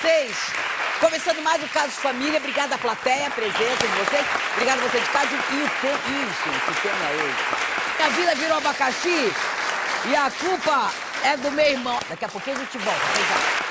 vocês? Começando mais o Caso Família, obrigada à plateia, a presença de vocês, obrigada a você de casa e o tempo. Ixi, que tema é esse? A vida virou abacaxi e a culpa é do meu irmão. Daqui a pouquinho a gente volta, até já.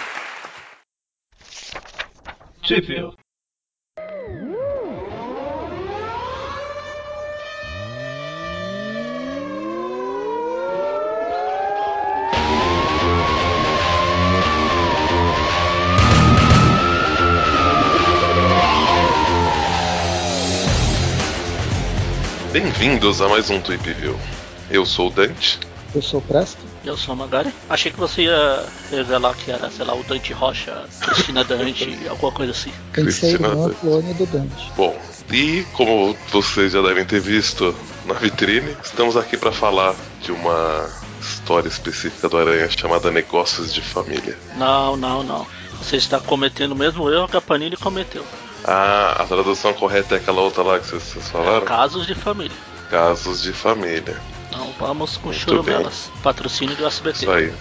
Bem-vindos a mais um Tweep View. Eu sou o Dante. Eu sou o Presto. Eu sou a Magari. Achei que você ia revelar que era, sei lá, o Dante Rocha, Cristina Dante, alguma coisa assim. Pensei Cristina no Dante. clone do Dante. Bom, e como vocês já devem ter visto na vitrine, estamos aqui para falar de uma história específica do Aranha chamada Negócios de Família. Não, não, não. Você está cometendo o mesmo erro que a Panini cometeu. Ah, a tradução correta é aquela outra lá que vocês, vocês falaram? Casos de família. Casos de Família. Não vamos com Muito churumelas. Patrocínio do SBT. Isso aí.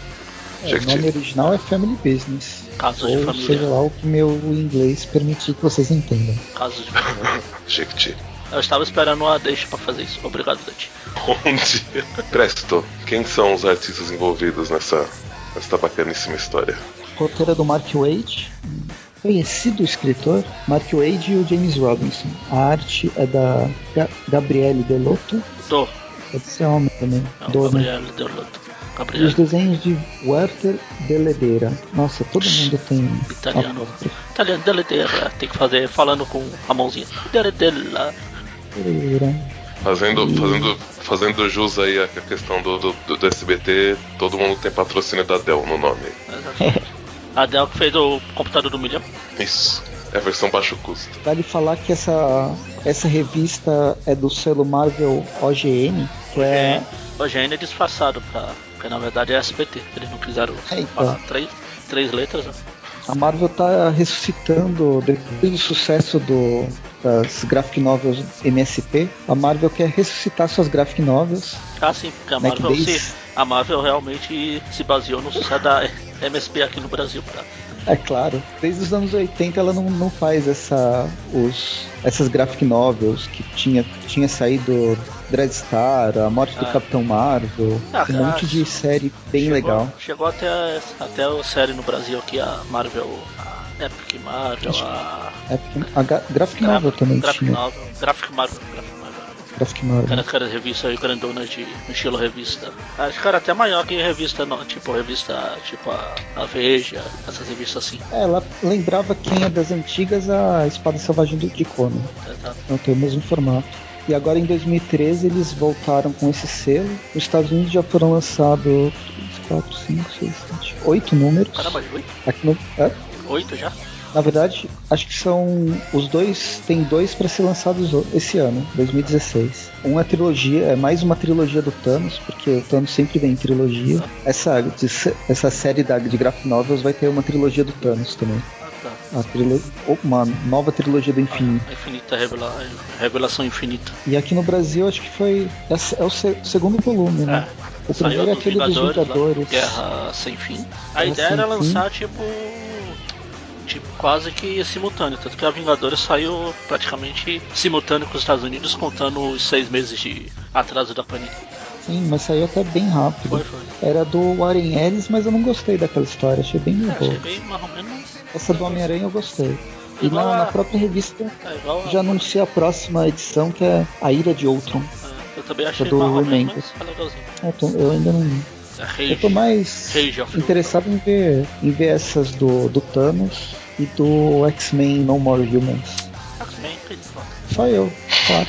É, o nome original é Family Business. Casos de Ou família. seja lá o que meu inglês permitir que vocês entendam. Casos de família. Jequiti. Eu estava esperando uma deixa pra fazer isso. Obrigado, Dante. Bom dia. Presto, quem são os artistas envolvidos nessa, nessa bacaníssima história? Roteiro é do Mark um conhecido escritor, Mark Wade e o James Robinson. A arte é da Ga Gabriele Delotto, Do. pode ser homem também. Não, Do, né? Gabriel Deloto. E Gabriel. os desenhos de Werther Deledeira. Nossa, todo mundo tem. Italiano. Italiano, deleteira. Tem que fazer falando com a mãozinha. Deledeira. Fazendo, fazendo, fazendo jus aí à questão do, do, do- do SBT, todo mundo tem patrocínio da Dell no nome. A Del que fez o computador do milhão. Isso. É a versão baixo custo. Vale falar que essa, essa revista é do selo Marvel OGN, que é. O GN é disfarçado pra. Porque na verdade é SBT. Eles não quiseram É, então. falar três, três letras. né? A Marvel tá ressuscitando, depois do sucesso do, das graphic novels MSP, a Marvel quer ressuscitar suas graphic novels. Ah, sim, porque a Marvel, se, a Marvel realmente se baseou no sucesso da MSP aqui no Brasil. Tá? É claro, desde os anos 80 ela não, não faz essa, os, essas graphic novels que tinha, tinha saído Dreadstar, a morte do Ah. Capitão Marvel, Ah, um monte de série bem chegou, legal. Chegou até, a- até a série no Brasil aqui, a Marvel. A Epic Marvel, a. É porque a ga- graphic novel também Graphic tinha. Novel. Graphic Marvel. Graphic Marvel. Graphic novel. Aquela, aquela revista aí grandona de no estilo revista. Acho que era até maior que revista, não, tipo revista tipo a, a Veja, essas revistas assim. É, ela lembrava quem é das antigas a Espada Selvagem do de Conan. Tá? Não tem o mesmo formato. E agora em 2013 eles voltaram com esse selo. Nos Estados Unidos já foram lançados 4, 5, 6, 7, 8 números. Caramba, oito? Aqui no, é, Oito já? na verdade, acho que são os dois. Tem dois para ser lançados o- esse ano, 2016. Um é trilogia, é mais uma trilogia do Thanos, porque o Thanos sempre vem em trilogia. Essa, essa série da, de graphic novels vai ter uma trilogia do Thanos também. Ah, tá. A trilo, uma nova trilogia do infinito. A infinita revela, revelação infinita. E aqui no Brasil acho que foi. É, é o se- segundo volume, né? O Saiu primeiro é aquele dos Vingadores, lá, Vingadores. Guerra Sem Fim. A Guerra ideia era Fim. lançar tipo. Tipo, quase que simultâneo. Tanto que a Vingadores saiu praticamente simultâneo com os Estados Unidos, contando os seis meses de atraso da Panini. Sim, mas saiu até bem rápido. Foi, foi. Era do Warren Ellis, mas eu não gostei daquela história, achei bem É, achei bem mais ou menos. Essa do Homem-Aranha eu gostei. E na, a- na própria revista É a- já anuncia a próxima edição, que é A Ira de Ultron. É, eu também achei do Remember. mas tá legalzinho. Eu, ainda não. É Eu tô mais interessado em ver, em ver essas do, do Thanos e do X-Men No More Humans. X-Men, que eles falam. Só eu, claro.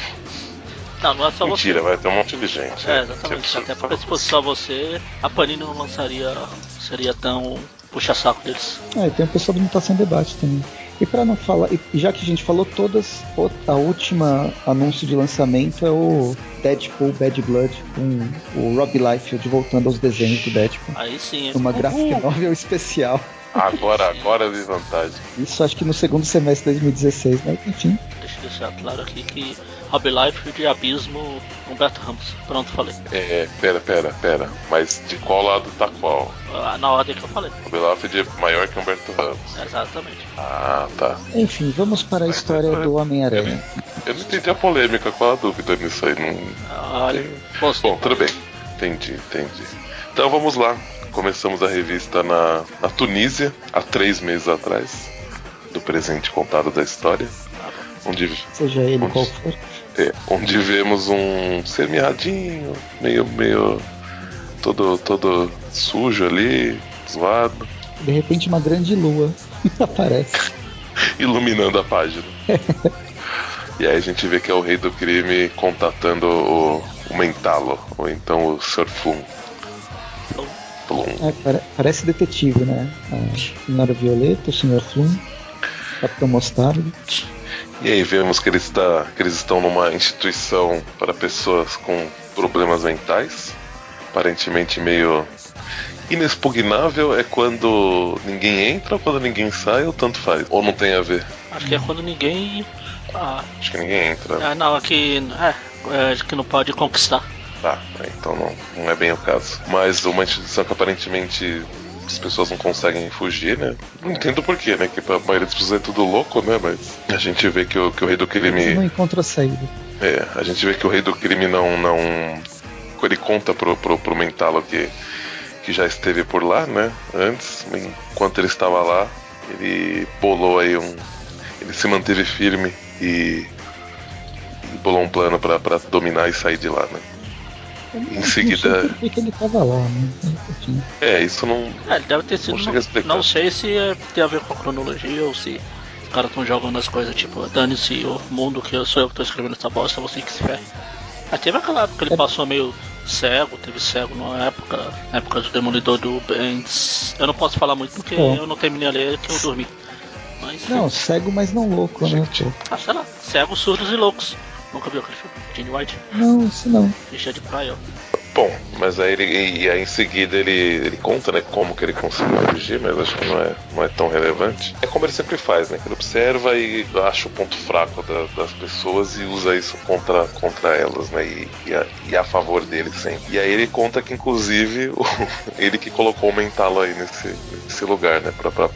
Não, não é só Mentira, você. vai ter um monte de gente. É, exatamente. Tipo, Até porque se fosse só você, a Panini não lançaria. seria tão puxa-saco deles. É, e tem o pessoal do Mutação Debate também. E pra não falar, e já que a gente falou todas, a última anúncio de lançamento é o Deadpool Bad Blood, com o Rob Liefeld voltando aos desenhos do Deadpool. Aí sim. Uma Uhul. graphic novel especial. Agora, agora eu vi vantagem. Isso acho que no segundo semestre de 2016, mas enfim. Deixa eu deixar claro aqui que Hobby Life de Abismo Humberto Ramos. Pronto, falei. É, pera, pera, pera. Mas de qual lado tá qual? Ah, Na ordem que eu falei. Beloff é maior que Humberto Ramos. Exatamente. Ah, tá. Enfim, vamos para a história do Homem-Aranha. Eu não entendi a polêmica, qual a dúvida nisso aí? Não... Ah, Olha. Bom, tudo bem. Entendi, entendi. Então vamos lá. Começamos a revista na, na Tunísia, há três meses atrás, do presente contado da história, onde, Seja ele Onde- qual for. é, onde vemos um sermeadinho, meio, meio todo, todo sujo ali, zoado, De repente uma grande lua aparece. iluminando a página. e aí a gente vê que é o rei do crime contatando o, o Mentalo, ou então o Sr. Flum. Flum. É, pare- parece detetive, né? A senhora Violeta, o senhor Flum, Capitão Mostarda. E aí vemos que eles, está, que eles estão numa instituição para pessoas com problemas mentais. Aparentemente meio inexpugnável é quando ninguém entra ou quando ninguém sai, ou tanto faz. Ou não tem a ver. acho que é quando ninguém. Ah, Acho que ninguém entra. ah, não, aqui. É, é, que não pode conquistar. Tá, então não, não é bem o caso. Mas uma instituição que aparentemente as pessoas não conseguem fugir, né? Não entendo porquê, né? Que a maioria das pessoas é tudo louco, né? Mas a gente vê que o, que o rei do crime. Eles não encontram a saída. É, a gente vê que o rei do crime não. não ele conta pro, pro, pro Mentalo que, que já esteve por lá, né? Antes, enquanto ele estava lá, ele bolou aí um. Ele se manteve firme e. e bolou um plano pra dominar e sair de lá, né? Em seguida- por que ele tava lá, né? É, isso não. É, ele deve ter sido. Não Não, sei se é- tem a ver com a cronologia ou se os caras estão jogando as coisas tipo, dane-se o mundo que eu sou eu que tô escrevendo essa bosta, você que se ferre. Mas teve aquela época que ele É. passou meio cego, teve cego numa época, na época do Demolidor do Bendis. Eu não posso falar muito porque É. eu não terminei a ler que eu dormi. Mas. Não, cego, mas não louco, né? Pô. Ah, sei lá, cegos, surdos e loucos. Nunca viu aquele filme? Gene White, Não, isso não. Richard Pryor. Bom, mas aí ele. E aí em seguida ele, ele conta, né, como que ele conseguiu fugir, mas acho que não é, não é tão relevante. É como ele sempre faz, né? Que ele observa e acha o ponto fraco da- das pessoas e usa isso contra, contra elas, né? E, e, a, e a favor dele sempre. E aí ele conta que, inclusive, o- ele que colocou o Mentalo aí nesse, nesse lugar, né? Pra, pra,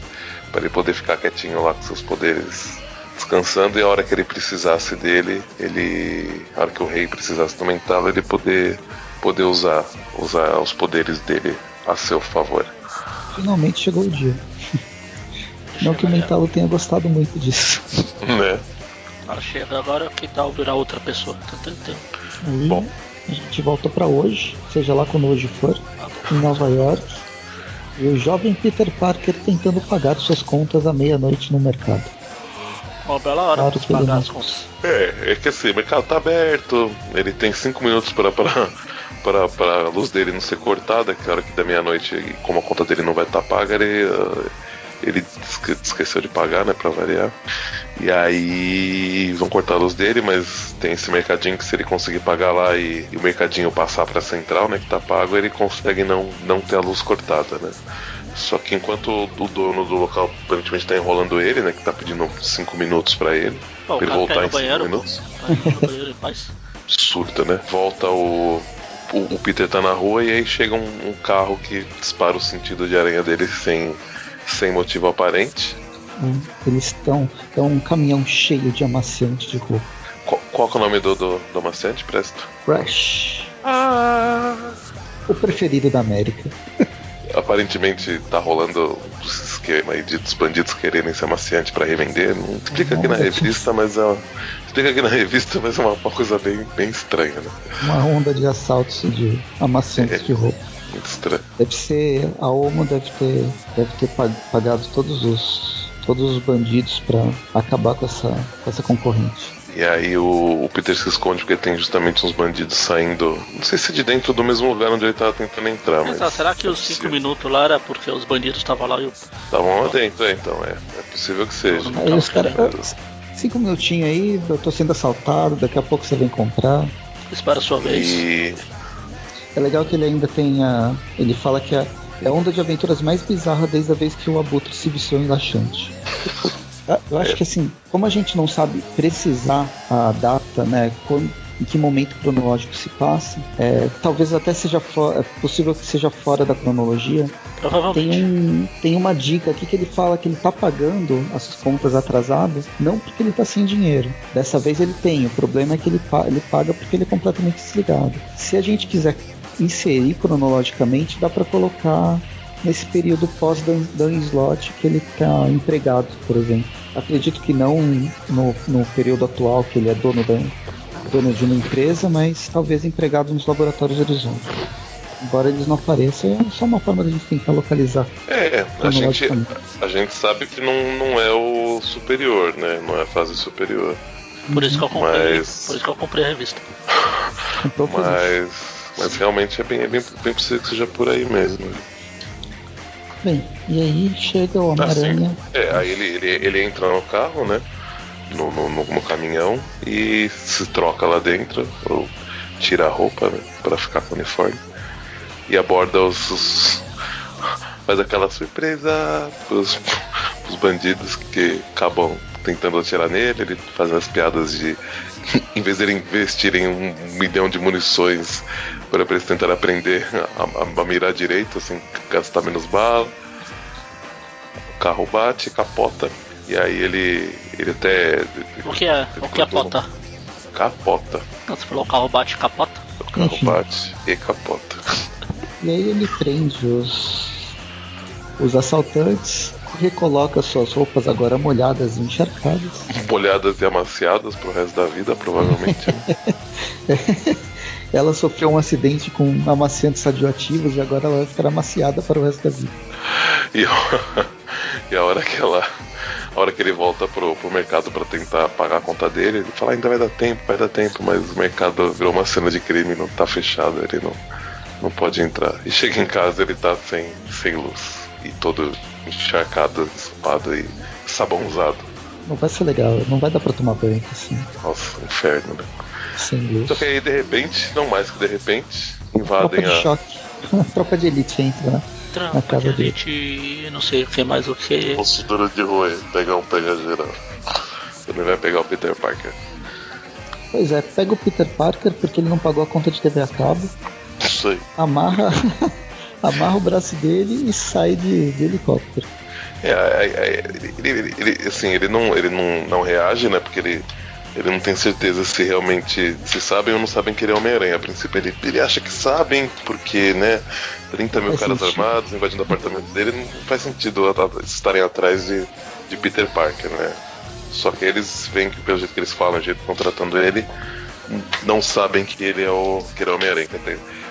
pra ele poder ficar quietinho lá com seus poderes descansando e a hora que ele precisasse dele, ele. A hora que o rei precisasse do Mentalo, ele poder, poder usar, usar os poderes dele a seu favor. Finalmente chegou o dia. Não que o Mentalo tenha gostado muito disso. Né? Ela chega agora, que tal virar outra pessoa? Aí Bom. a gente volta pra hoje, seja lá quando hoje for, bom. em Nova York. E o jovem Peter Parker tentando pagar suas contas à meia-noite no mercado. Uma bela hora Claro pra ele pagar as contas. É, é que assim, o mercado tá aberto, ele tem cinco minutos para para para para a luz dele não ser cortada, que a hora que da meia-noite, como a conta dele não vai estar paga, ele ah, ele esque- esqueceu de pagar, né, para variar. E aí vão cortar a luz dele, mas tem esse mercadinho que se ele conseguir pagar lá e, e o mercadinho passar para a central, né, que tá pago, ele consegue não não ter a luz cortada, né? Só que enquanto o dono do local aparentemente tá enrolando ele, né, que tá pedindo cinco minutos para ele, Pô, pra ele voltar em no banheiro, cinco pô. minutos. Vai no banheiro em paz. absurda, né? Volta o, o, o Peter tá na rua e aí chega um, um carro que dispara o sentido de aranha dele sem, sem motivo aparente. Eles estão. É um caminhão cheio de amaciante de roupa. Qual, qual que é o nome do, do, do amaciante, Presto? Crash. Ah! O preferido da América. Aparentemente tá rolando esse esquema aí de dos bandidos quererem ser amaciante pra revender. Não explica aqui na revista, mas é uma, explica aqui na revista, mas é uma, uma coisa bem, bem estranha, né? Uma onda de assaltos de amaciantes É. de roupa. Muito estranho. Deve ser. A Omo deve ter, deve ter pag- pagado todos os. Todos os bandidos pra acabar com essa, com essa concorrente. E aí o, o Peter se esconde porque tem justamente uns bandidos saindo. Não sei se de dentro do mesmo lugar onde ele tava tentando entrar, mas. Mas, ah, será que é os 5 possível. minutos lá era porque os bandidos estavam lá e o. Estavam lá dentro, é, então, é. É possível que seja. Não, Aí os caras. querendo. "Ah, Cinco minutinhos aí, eu tô sendo assaltado, daqui a pouco você vem comprar. Espera a sua vez. E. É legal que ele ainda tem a. Ele fala que é, é a onda de aventuras mais bizarra desde a vez que o Abutre se viciou em laxante. Eu acho que assim, como a gente não sabe precisar a data, né? Quando, em que momento cronológico se passa, é, talvez até seja é possível que seja fora da cronologia. Tem, um, tem uma dica aqui que ele fala que ele tá pagando as contas atrasadas, não porque ele tá sem dinheiro. Dessa vez ele tem. O problema é que ele, ele paga porque ele é completamente desligado. Se a gente quiser inserir cronologicamente, dá para colocar nesse período pós Dan, Dan Slot que ele tá empregado, por exemplo. Acredito que não no, no período atual que ele é dono da dono de uma empresa, mas talvez empregado nos laboratórios Horizonte. Embora eles não apareçam, é só uma forma da gente tentar localizar. É, a gente, a gente sabe que não, não é o superior, né? Não é a fase superior. Por isso que eu comprei. Mas- Por isso que eu comprei a revista. Isso. Mas, mas realmente é bem, é bem, bem possível que seja por aí mesmo. Bem, e aí chega o Homem-Aranha. Assim, é, aí ele, ele, ele entra no carro, né? No, no, no- caminhão e se troca lá dentro, ou tira a roupa, né? Pra ficar com o uniforme. E aborda os. os- faz aquela surpresa pros, pros bandidos que acabam tentando atirar nele, ele faz as piadas de. em vez de eles investirem um milhão de munições para eles tentarem aprender a, a- a mirar direito, assim, gastar menos bala o carro bate, capota, e aí ele. ele até. O que é? O que é pota? Capota. Não, Você falou o carro bate e capota? O carro Enfim. bate e capota. E aí ele prende os, os assaltantes, recoloca suas roupas agora molhadas e encharcadas. Molhadas e amaciadas pro resto da vida, provavelmente. Ela sofreu um acidente com amaciantes radioativos e agora ela vai ficar amaciada para o resto da vida. e, e a hora que ela. A hora que ele volta pro, pro mercado pra tentar pagar a conta dele, ele fala, ainda vai dar tempo, vai dar tempo, mas o mercado virou uma cena de crime, não tá fechado, ele não, não pode entrar. E chega em casa ele tá sem, sem luz. E todo encharcado, ensopado e sabonzado. Não vai ser legal, não vai dar pra tomar banho assim, Nossa, inferno, né? Sem. Só que aí, de repente, não mais que de repente, Tropa invadem de a. choque. Tropa de elite entra, né? Na Trampa casa de dele. elite, não sei o que mais o que. Duro de rua, pegar um pega geral. Ele vai pegar o Peter Parker. Pois é, pega o Peter Parker porque ele não pagou a conta de TV a cabo, Isso aí. amarra, amarra o braço dele e sai de, de helicóptero. É, é, é, ele, ele- ele- assim, ele não, ele não, não reage, né? Porque ele, ele não tem certeza se realmente se sabem ou não sabem que ele é Homem-Aranha. A princípio ele, ele acha que sabem, porque, né? 30 mil caras sentido. armados invadindo o apartamento dele, não faz sentido estarem atrás de, de Peter Parker, né? Só que eles veem que pelo jeito que eles falam, o jeito que estão tratando ele, não sabem que ele é o que ele é Homem-Aranha.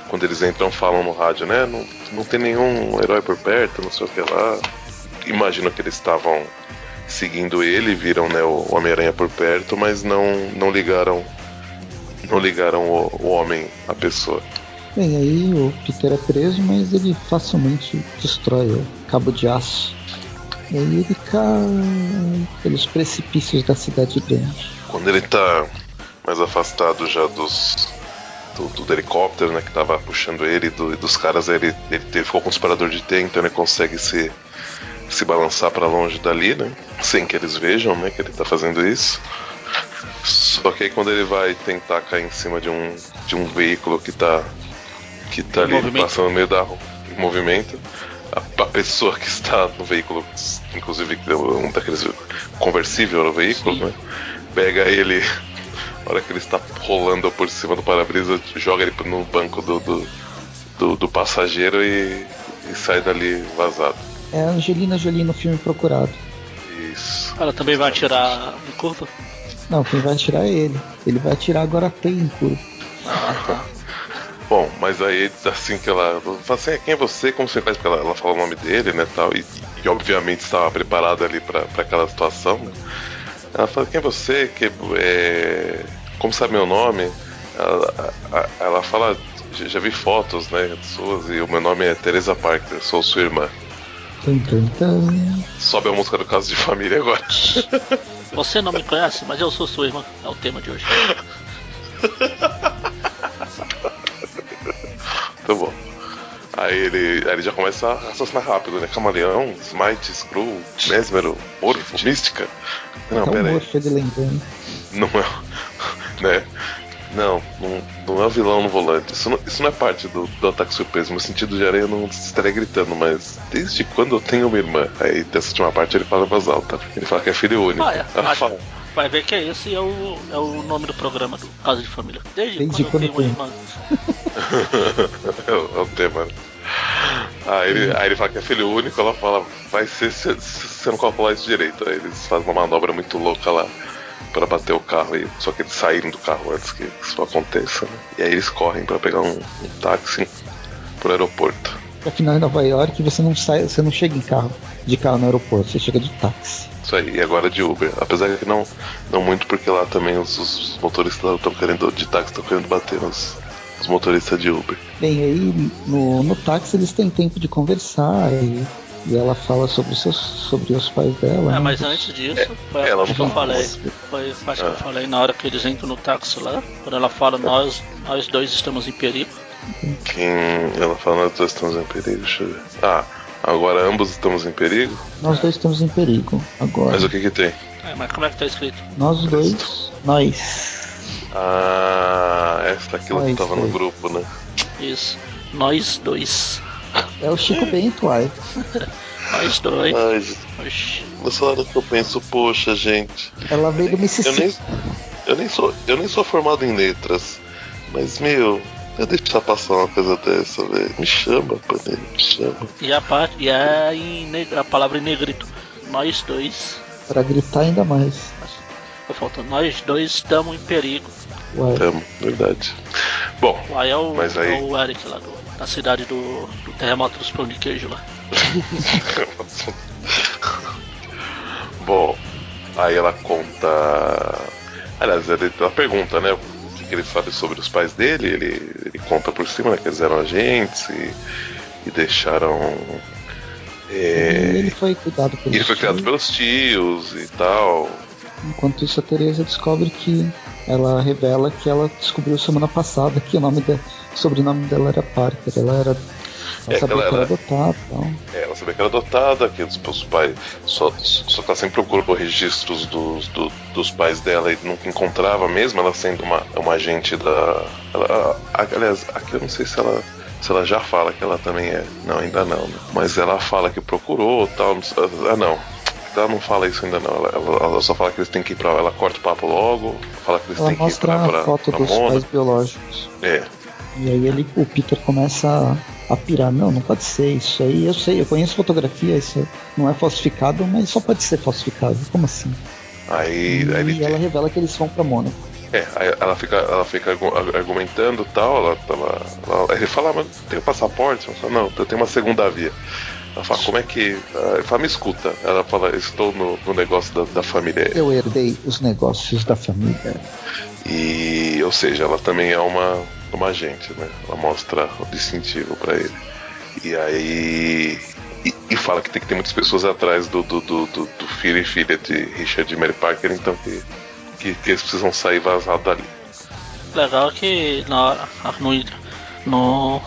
Quando eles entram, falam no rádio, né? Não, não tem nenhum herói por perto, não sei o que lá. Imagino que eles estavam seguindo ele, viram né, o Homem-Aranha por perto, mas não, não ligaram não ligaram o, o homem à pessoa. Bem, aí o Peter é preso, mas ele facilmente destrói o cabo de aço. E aí ele cai pelos precipícios da cidade grande. Quando ele tá mais afastado já dos do, do helicóptero, né, que tava puxando ele e do- dos caras, ele, ele ficou com o disparador de T, então ele consegue se, se balançar pra longe dali, né, sem que eles vejam, né, que ele tá fazendo isso. Só que aí quando ele vai tentar cair em cima de um, de um veículo que tá que tá ali movimento. passando no meio da rua, em movimento, a, a pessoa que está no veículo, inclusive um daqueles conversível no veículo, Sim. né? Pega ele, na hora que ele está rolando por cima do para-brisa, joga ele no banco do, do, do, do passageiro e, e sai dali vazado. É a Angelina Jolie no filme Procurado. Isso. Ela também vai atirar em curva? Não, quem vai atirar é ele. Ele vai atirar agora tem em curva. Ah, tá. Bom, mas aí assim que ela fala assim, "Ah, quem é você? Como você faz? Porque ela, ela fala o nome dele, né, tal, e, e obviamente estava preparada ali para aquela situação. Né? Ela fala, quem é você? Que, é... Como sabe meu nome? Ela, a- a- ela fala, já, já vi fotos, né, suas, e o meu nome é Teresa Parker, sou sua irmã. Tum, tum, tum. Sobe a música do caso de família agora. Você não me conhece, mas eu sou sua irmã. É o tema de hoje. Tá bom. Aí ele, aí ele já começa a raciocinar rápido, né? Camaleão, Smite, Screw, Mesmero, Morfo, Mística. Não, Até pera aí. Ele lembrando. Não é. Né? Não, não, não é vilão no volante. Isso não, isso não é parte do, do ataque surpresa. Meu sentido de areia não estaria gritando, mas desde quando eu tenho uma irmã? Aí dessa última parte ele fala em voz alta. Ele fala que é filho único. Ah, é. Ela fala. vai ver que esse é o, é o nome do programa do Casa de Família. Desde, Desde quando, eu quando tenho uma tem? irmã. é, o, é o tema. né? Aí ele, aí ele fala que é filho único, ela fala, vai ser se, se você não calcular isso direito. Aí eles fazem uma manobra muito louca lá pra bater o carro aí. Só que eles saíram do carro antes que isso aconteça. né? E aí eles correm pra pegar um, um táxi pro aeroporto. Afinal, em Nova York, você não sai, você não chega em carro, de carro no aeroporto, você chega de táxi. Isso aí, e agora de Uber. Apesar que não, não muito, porque lá também os, os motoristas estão querendo, de táxi estão querendo bater nos, nos motoristas de Uber. Bem, aí no, no táxi eles têm tempo de conversar e, e ela fala sobre os, seus, sobre os pais dela. É, né? mas antes disso, foi ela a não que eu falei. Foi a parte que eu Ah. falei na hora que eles entram no táxi lá. Quando ela fala, nós, nós dois estamos em perigo. Quem. Ela fala, nós dois estamos em perigo, deixa eu ver. Ah, agora ambos estamos em perigo? Nós dois estamos em perigo agora. Mas o que que tem? É, mas como é que tá escrito? Nós dois, nós. Ah, essa aquilo que Ah, tava isso no grupo, né? Isso. Nós dois. É o Chico Bento, ai. Nós dois. Ai, Oxi. nessa hora que eu penso, poxa, gente. Ela veio do Eu nem, Mississippi. eu nem sou eu nem sou formado em letras, mas meu, eu deixar passar uma coisa dessa, velho. Me chama, Panela, me chama. E a parte. E a, em, a palavra em negrito. Nós dois. Pra gritar ainda mais. Foi faltando. Nós dois estamos em perigo. Uai. Tamo, verdade. Bom, Aí é o, Mas aí- é o Eric lá do, da cidade do, do terremoto dos pão de queijo lá. Bom, aí ela conta. Aliás, ela pergunta, né? O que, que ele sabe sobre os pais dele. Ele, ele conta por cima, né? Que eles eram agentes e, e deixaram. E É, ele foi cuidado pelos ele foi criado tios. pelos tios e tal. Enquanto isso, a Teresa descobre que ela revela que ela descobriu semana passada que o nome da, o sobrenome dela era Parker. Ela era. Ela É, sabia que ela que era adotada e tal. É, ela sabia que era adotada, que os, os pais. Só, só que ela sempre procurou registros dos, do- dos pais dela e nunca encontrava, mesmo ela sendo uma, uma agente da. Ela, aliás, aqui eu não sei se ela. Se ela já fala que ela também é. Não, ainda não, né? Mas ela fala que procurou tal. Ah, não. Ela não fala isso ainda não. Ela, ela- ela só fala que eles têm que ir pra. Ela corta o papo logo, fala que eles Ela têm que ir mostra pra, pra, a foto pra dos Mona. pais biológicos. É. E aí ele, o Peter começa a, a pirar. Não, não pode ser isso aí. Eu sei, eu conheço fotografia, isso não é falsificado, mas só pode ser falsificado. Como assim? Aí, e aí ela revela que eles vão pra Mônaco. É, aí ela fica, ela fica argu- argumentando e tal, ela, ela, ela- ele fala, "Ah, mas tem o passaporte? Ela fala, não, eu tenho uma segunda via. Ela fala, como é que. ah, Ele fala, me escuta. Ela fala, estou no, no negócio da, da família. Eu herdei os negócios da família. E, ou seja, ela também é uma, uma agente, né? Ela mostra o distintivo pra ele. E aí. E, e fala que tem que ter muitas pessoas atrás do, do, do, do- do filho e filha de Richard e Mary Parker, então que, que, que eles precisam sair vazados dali. Legal que na, no, no,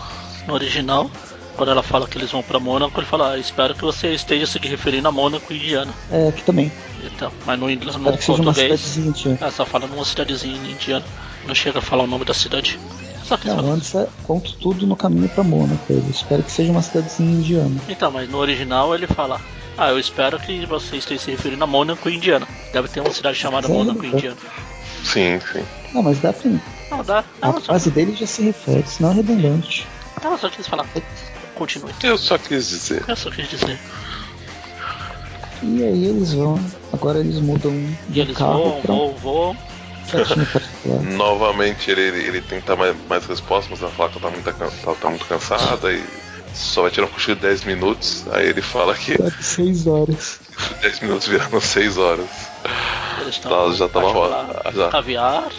no original, quando ela fala que eles vão pra Mônaco, ele fala, ah, espero que você esteja se referindo a Mônaco, Indiana. É, aqui também. Então, mas no, inglês- no seja uma português, cidadezinha indiana. ela só fala numa cidadezinha indiana. Não chega a falar o nome da cidade. Só que Não, antes é, conto tudo no caminho pra Mônaco. Eu espero que seja uma cidadezinha indiana. Então, mas no original ele fala, ah, eu espero que você esteja se referindo a Mônaco, Indiana. Deve ter uma cidade chamada Mônaco, é. Indiana. Sim, sim. Não, mas dá pra. Não, dá. A Não, só, frase dele já se refere, senão é redundante. não, só quis falar. Continue. Eu só quis dizer. Eu só quis dizer. E aí eles vão. Agora eles mudam E de eles carro voam, pra voam, voam. Novamente ele, ele, ele tenta mais, mais respostas, mas ela fala que ela tá muito, ela tá muito cansada e só vai tirar um cochilo de 10 minutos. Aí ele fala que Dá de seis horas. 10 minutos viraram 6 horas. Eles Tá, estão. já tava rola- já. Caviar.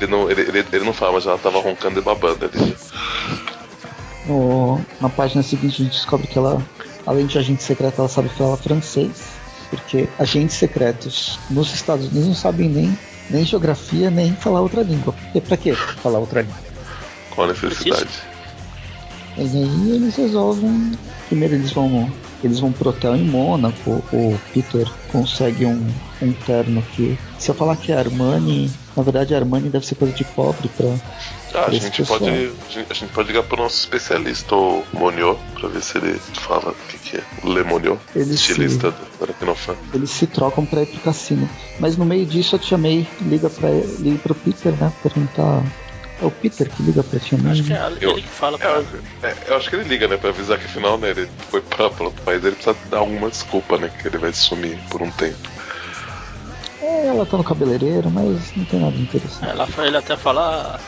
Ele não, ele, ele, ele não fala, mas ela tava roncando e babando ali. No- na página seguinte a gente descobre que ela, além de agente secreto, ela sabe falar francês. Porque agentes secretos nos Estados Unidos não sabem nem, nem geografia, nem falar outra língua. Porque pra quê falar outra língua? Qual a necessidade? E aí eles resolvem. Primeiro eles vão. Eles vão pro hotel em Mônaco. O Peter consegue um, um terno que. Se eu falar que é Armani, na verdade Armani deve ser coisa de pobre pra. Ah, a gente, pessoal. pode, a gente- pode ligar pro nosso especialista, o Monio, pra ver se ele fala o que, que é. O Le Monio, Ele estilista se- do Aracnofan. Eles se trocam pra ir pro cassino. Mas no meio disso eu te chamei, liga para liga pro Peter, né? Perguntar. É o Peter que liga pra tia May, Acho que é né? ele Eu- que fala É, pra eu- é, eu acho que ele liga, né, pra avisar que afinal, né, ele foi pra, pra outro país, ele precisa dar alguma desculpa, né, que ele vai sumir por um tempo. É, ela tá no cabeleireiro, mas não tem nada de interessante. Ela, ele até fala.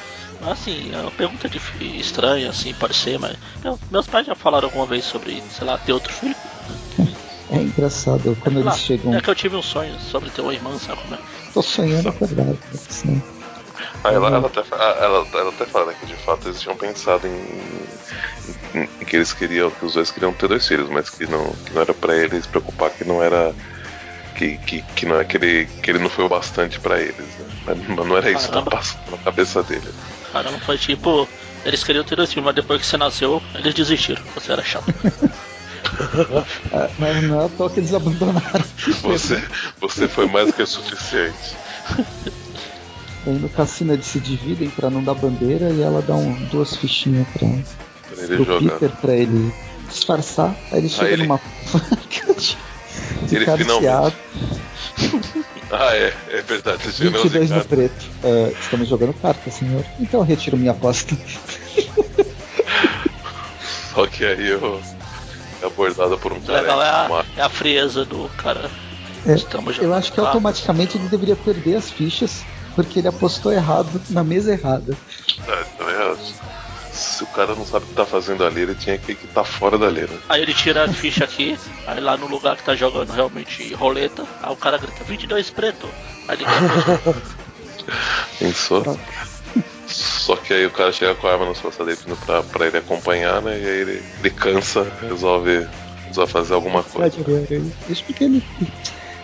Ah, Assim, é uma pergunta dif- estranha, assim, pode ser, mas. meu- meus pais já falaram alguma vez sobre, sei lá, ter outro filho. É engraçado quando lá, eles chegam. É que eu tive um sonho sobre ter uma irmã, sabe como é? Tô sonhando acordado. né? Assim. Aí ela, ela, até, ah, ela, ela até fala né, que de fato eles tinham pensado em, em- em que eles queriam, que os dois queriam ter dois filhos, mas que não, que não era pra eles se preocupar que não era. Que, que, que não é que ele, que ele não foi o bastante pra eles, né? Mas, não era isso que Caramba. passou na cabeça dele. Cara, não foi tipo. Eles queriam ter dois filhos, mas depois que você nasceu, eles desistiram. Você era chato. Ah, mas não é à toa que eles abandonaram. Você, você foi mais que o suficiente. Aí no cassino eles se dividem pra não dar bandeira e ela dá um, duas fichinhas pra, Pra ele pro jogar. Peter pra ele disfarçar. Aí ele chega ele- numa Ele carteado, Ah, é, é verdade. Eles tinham 22 no preto. Ah, estamos jogando carta, senhor. Então eu retiro minha aposta. Só que aí eu é abordado por um cara. legal é a, uma- é a frieza do cara. É, Estamos eu acho que automaticamente ele deveria perder as fichas porque ele apostou errado na mesa errada. É, também acho. Se o cara não sabe o que tá fazendo ali, ele tinha que estar fora dali, né? Aí ele tira a ficha aqui, aí lá no lugar que tá jogando realmente roleta, aí o cara grita 22 preto. Aí ele grita, Pensou? Só que aí o cara chega com a arma nas costas dele pedindo pra, pra ele acompanhar, né? E aí ele, ele cansa, resolve, resolve fazer alguma coisa. Isso porque ele.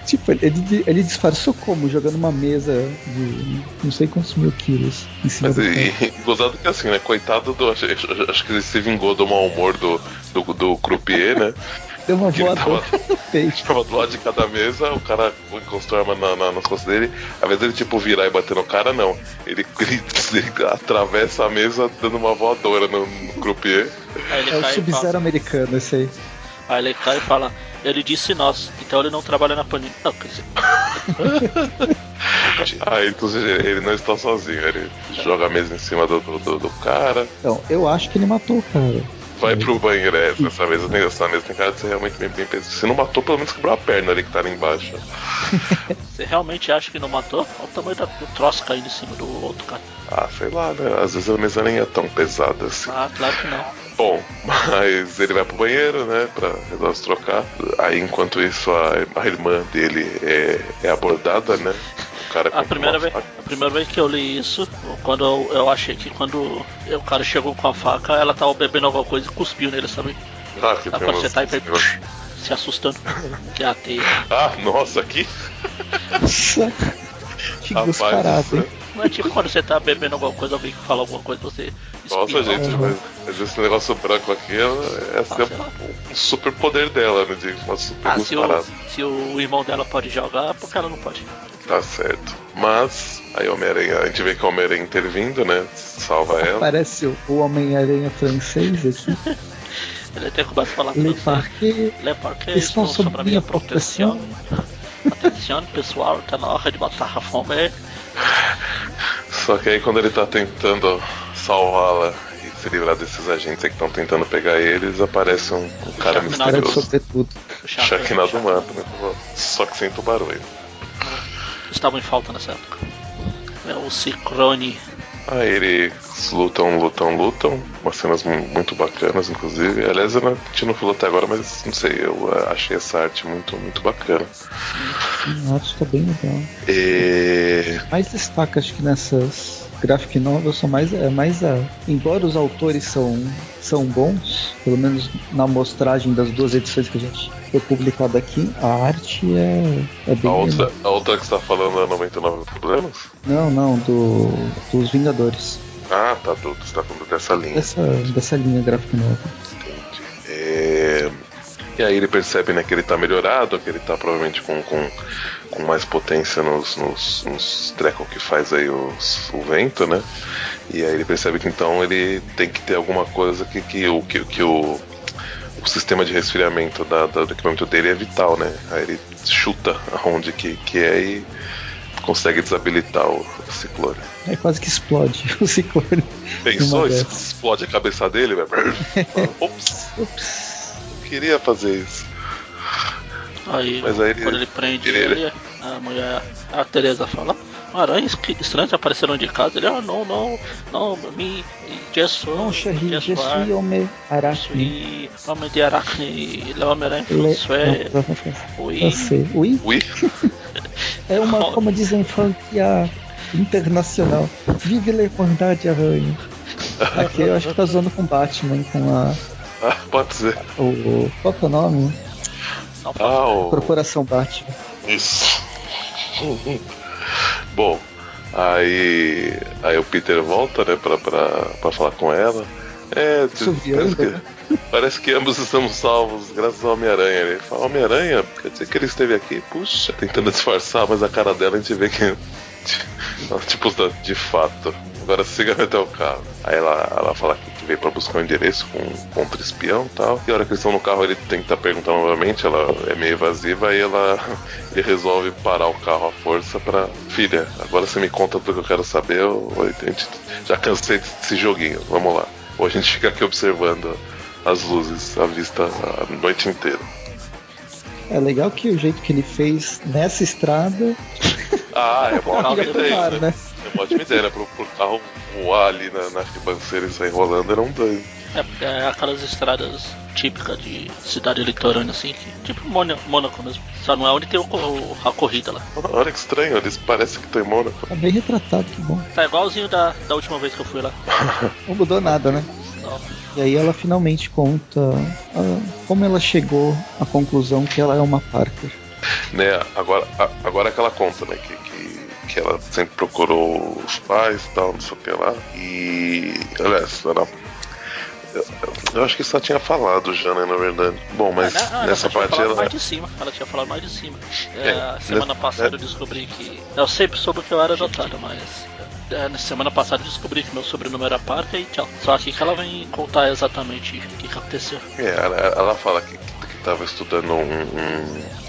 Tipo, ele, ele disfarçou como? Jogando uma mesa de não sei quantos mil quilos em cima Mas do e, e gozado que assim, né? Coitado do. Acho, acho que ele se vingou do mau humor do, do, do croupier, né? Deu uma ele voadora no peito. Tava do lado de cada mesa, o cara encostou a arma na, na, nas costas dele. Ao invés dele, tipo, virar e bater no cara, não. Ele, ele, ele atravessa a mesa dando uma voadora no, no croupier. aí ele É o cai Sub-Zero americano, esse aí. aí ele cai e fala, ele disse nós, então ele não trabalha na Panini. Não, quer dizer, Aí, inclusive, ele não está sozinho. Ele joga a mesa em cima do, do, do- do cara, Então, eu acho que ele matou o cara. vai pro banheiro. É, essa, mesa tem, essa mesa tem cara de ser realmente bem, bem pesada. Se não matou, pelo menos quebrou a perna ali que tá ali embaixo. você realmente acha que não matou? Olha o tamanho da- do troço caindo em cima do outro cara. Ah, sei lá, né? Às vezes a mesa nem é tão pesada assim. Ah, claro que não. Bom, mas ele vai pro banheiro, né, pra resolver se trocar. Aí, enquanto isso, a, a irmã dele é, é abordada, né? O cara A primeira, vez, faca. a primeira vez que eu li isso, quando eu, eu achei que quando o cara chegou com a faca, ela tava bebendo alguma coisa e cuspiu nele, sabe? Ah, que Sabe quando você tá aí se assustando? Que é a teia. Ah, nossa, aqui. Nossa, que Rapaz, descarado, hein? Não é tipo quando você tá bebendo alguma coisa, alguém fala alguma coisa, você Nossa, espirra. gente, Uhum. mas, mas esse negócio branco aqui é, é um super poder dela, né? De uma super Ah, se o, se o irmão dela pode jogar, por que ela não pode? Tá certo. Mas, aí o Homem-Aranha, a gente vê que o Homem-Aranha intervindo, né? Salva ela. Parece o Homem-Aranha francês aqui. Ele até começa a falar Le francês. Parquet. Le Parquet Estão sob minha minha proteção. Atenção, pessoal, tá na hora de matar a fome. Só que aí quando ele tá tentando salvá-la e se livrar desses agentes aí que estão tentando pegar eles, aparece um, um cara misterioso. sobretudo. Sharknado mata, bom. Só que sem tubarões. Estavam em falta nessa época. É o Ciclone. Aí eles lutam, lutam, lutam. Umas cenas mu- muito bacanas, inclusive. Aliás, eu não, a gente não falou até agora, mas não sei, eu eh, achei essa arte muito, muito bacana. Sim, a arte tá bem legal. E. mais destaca, acho que nessas graphic novels são mais, é mais a. Embora os autores são, são bons, pelo menos na amostragem das duas edições que a gente foi publicada aqui, a arte é, é bem. A outra, a outra que você tá falando é 99 problemas? Não, não, do, dos Vingadores. Ah, tá, do, você tá falando dessa linha. Dessa, dessa linha gráfica nova. E aí ele percebe né, que ele tá melhorado, que ele tá provavelmente com, com, com mais potência nos, nos, nos trecos que faz aí os, o vento, né? E aí ele percebe que então ele tem que ter alguma coisa que, que, o, que, que o, o sistema de resfriamento da, da, do equipamento dele é vital, né? Aí ele chuta aonde que, que é e consegue desabilitar o, o ciclone. É quase que explode o ciclone. Pensou? Explode a cabeça dele, vai. Ops, Ups. Queria fazer isso. Aí, Mas aí ele- quando ele prende ele- ele, a mulher, a Teresa fala, aranhas que estranhos apareceram de casa. Ele, ah, não, não, não, me, just Não, Charlie, just je suis homme arachne. suis homme de arachne, le homem-aranha Le- français. não, não, não, não. Oui. Oui? Ui, É uma, como dizem, franquia internacional. Vive le Irmandade Aranha. Aqui eu acho que tá zoando com Batman, com a. ah, pode ser. O, qual que é o nome? Ah, o... Corporação Batman. Isso. Uhum. Bom, aí, aí o Peter volta, né, pra, pra, pra falar com ela. É, Assoviando, parece que, né? parece que ambos estamos salvos graças ao Homem-Aranha. Ele fala, Homem-Aranha, quer dizer que ele esteve aqui? Puxa, tentando disfarçar, mas a cara dela a gente vê que. tipo, de fato. Agora siga até o carro. Aí ela, ela fala que, que veio pra buscar um endereço com contra espião e tal. E a hora que eles estão no carro, ele tenta perguntar novamente. Ela é meio evasiva. Aí ela, ele resolve parar o carro à força pra. Filha, agora você me conta tudo que eu quero saber. A gente já cansei desse joguinho. Vamos lá. Ou a gente fica aqui observando as luzes à vista a noite inteira. É legal que o jeito que ele fez nessa estrada Ah, é ia pro ideia, mar, né? É uma ótima ideia, né? Pro, pro carro voar ali na, na ribanceira e sair rolando era um doido. É, é aquelas estradas típicas de cidade litorânea, assim, que, tipo Môna- Mônaco mesmo. Só não é onde tem o o- a corrida lá. Olha que estranho, eles parecem que estão em Mônaco. Tá bem retratado, que bom. Tá igualzinho da, da última vez que eu fui lá. Não mudou nada, né? Não. E aí ela finalmente conta ah, como ela chegou à conclusão que ela é uma Parker. Né, agora, a- agora que ela conta, né, que, que, ela sempre procurou os pais e tal, não sei o que lá. E. Aliás, ela. Eu, eu acho que ela tinha falado já, né, na verdade. Bom, mas É, né? Ah, nessa parte ela. mais de cima. Ela tinha falado mais de cima. É, É, semana né- passada né- eu descobri que. Eu sempre soube que eu era adotado, mas. é, na semana passada eu descobri que meu sobrenome era Parker e tchau. Só aqui que ela vem contar exatamente o que, que aconteceu. É, ela, ela fala que, que, que tava estudando um. um-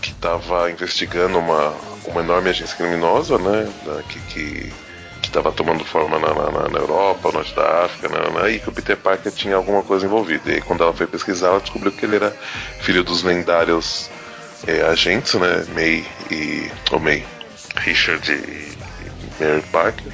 que tava investigando uma, uma enorme agência criminosa, né? que, que, que tava tomando forma na, na, na- Europa, no norte da África, né, e que o Peter Parker tinha alguma coisa envolvida. E quando ela foi pesquisar, ela descobriu que ele era filho dos lendários é, agentes, né? May e. ou May. Richard e, Mary Parker.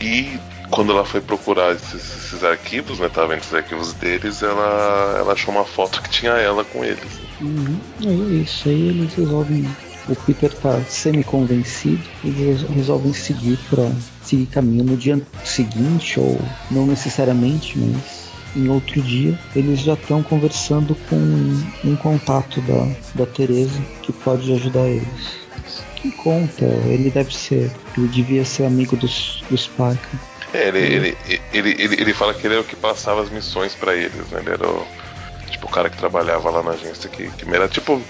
E quando ela foi procurar esses, esses arquivos, né? Tava vendo esses arquivos deles, ela, ela achou uma foto que tinha ela com eles. Uhum. É isso, aí eles resolvem. O Peter tá semi-convencido, eles resolvem seguir para seguir caminho no dia seguinte, ou não necessariamente, mas em outro dia, eles já estão conversando com um contato da, da Teresa que pode ajudar eles. Quem conta, ele deve ser, ele devia ser amigo dos, dos Parker. É, ele, ele, ele, ele, ele fala que ele era o que passava as missões pra eles, né? Ele era o, tipo, o cara que trabalhava lá na agência que, que era tipo.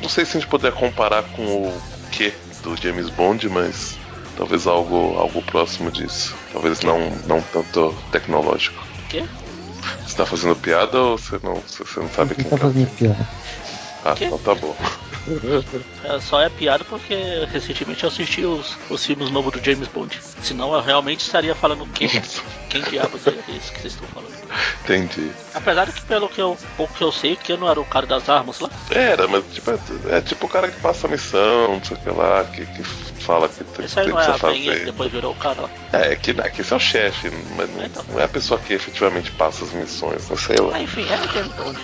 Não sei se a gente puder comparar com o que do James Bond, mas talvez algo, algo próximo disso. Talvez não, não tanto tecnológico. O quê? Você tá fazendo piada ou você não, você não sabe quem tá que é? fazendo piada. Ah, então tá bom. É, só é piada porque recentemente eu assisti os, os filmes novos do James Bond. Senão eu realmente estaria falando quem, quem diabos é isso que vocês estão falando. Entendi. Apesar de que pelo que eu, pouco que eu sei, que eu não era o cara das armas lá. Era, mas tipo, é, é tipo o cara que passa a missão, não sei o que lá, que, que fala que tem, Esse aí não é a fazer. depois virou o cara lá. É, que, é que esse é o chefe, mas não, Então. não é a pessoa que efetivamente passa as missões, não sei lá. Ah, enfim, é o James Bond.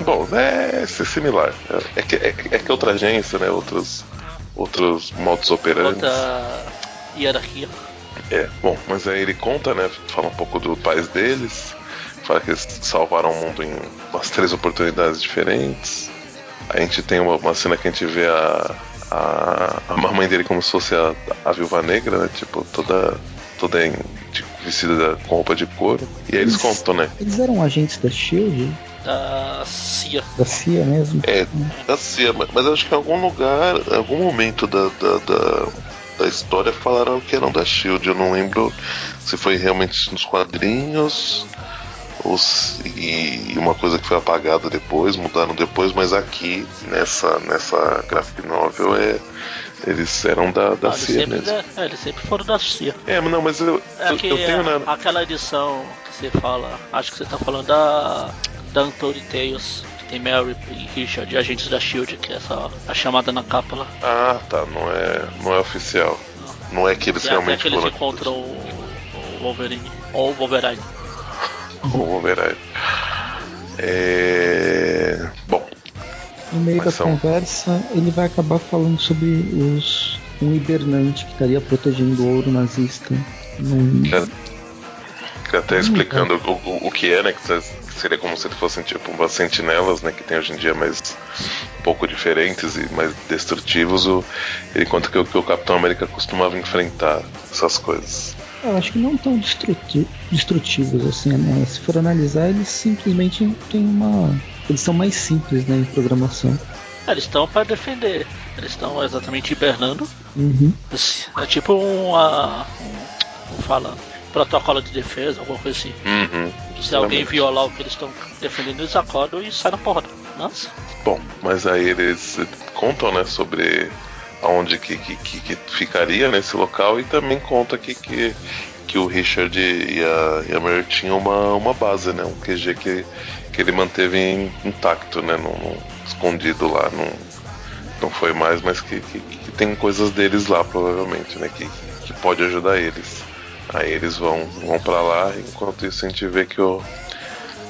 Bom, é ser similar. É, é que, é, é que outra agência, né? Outros, outros modus operandi. Outra hierarquia. É, bom, mas aí ele conta, né? Fala um pouco dos pais deles. Fala que eles salvaram o mundo em umas três oportunidades diferentes. A gente tem uma, uma cena que a gente vê a, a, a mamãe dele como se fosse a, a viúva negra, né? Tipo, toda, toda em, de vestida com roupa de couro. E aí eles, eles contam, né? Eles eram agentes da Shield? Da CIA. Da CIA mesmo? É, da CIA, mas acho que em algum lugar, em algum momento da, da, da, da história falaram que eram da Shield. Eu não lembro se foi realmente nos quadrinhos os, e uma coisa que foi apagada depois, mudaram depois, mas aqui nessa, nessa graphic novel é, eles eram da, da ah, CIA mesmo. É, é, eles sempre foram da CIA. É, não, mas eu, é eu, eu tenho na... Aquela edição que você fala, acho que você tá falando da, da Untold Tales, que tem Mary e Richard, agentes da SHIELD, que é essa, a chamada na capa lá. Ah, tá, não é, não é oficial. Não, não é que eles e realmente até que eles encontram o, o Wolverine, ou o Wolverine. o Wolverine. É... Bom. No meio da são... conversa, ele vai acabar falando sobre os um hibernante que estaria protegendo o ouro nazista. Num... Que, até explicando o, o, o, que é, né? Que seria como se fossem tipo umas sentinelas, né? Que tem hoje em dia mais um pouco diferentes e mais destrutivos. O, ele conta que, que o Capitão América costumava enfrentar essas coisas. Eu acho que não tão destrutivos assim. Né? Se for analisar, eles simplesmente têm uma. Eles são mais simples né, em programação. É, eles estão para defender. Eles estão exatamente hibernando. Uhum. É tipo uma. Um, como fala? Protocolo de defesa, alguma coisa assim. Uhum, Se alguém violar o que eles estão defendendo, eles acordam e saem na porrada. Nossa. Bom, mas aí eles contam, né, sobre onde que, que, que, ficaria nesse local e também conta que, que, que o Richard e a, e a Mary tinham uma, uma base, né? Um QG que, que ele manteve intacto, né? Num, escondido lá, num, não foi mais, mas que, que, que, tem coisas deles lá, provavelmente, né? Que, que pode ajudar eles. Aí eles vão, vão para lá, enquanto isso a gente vê que o,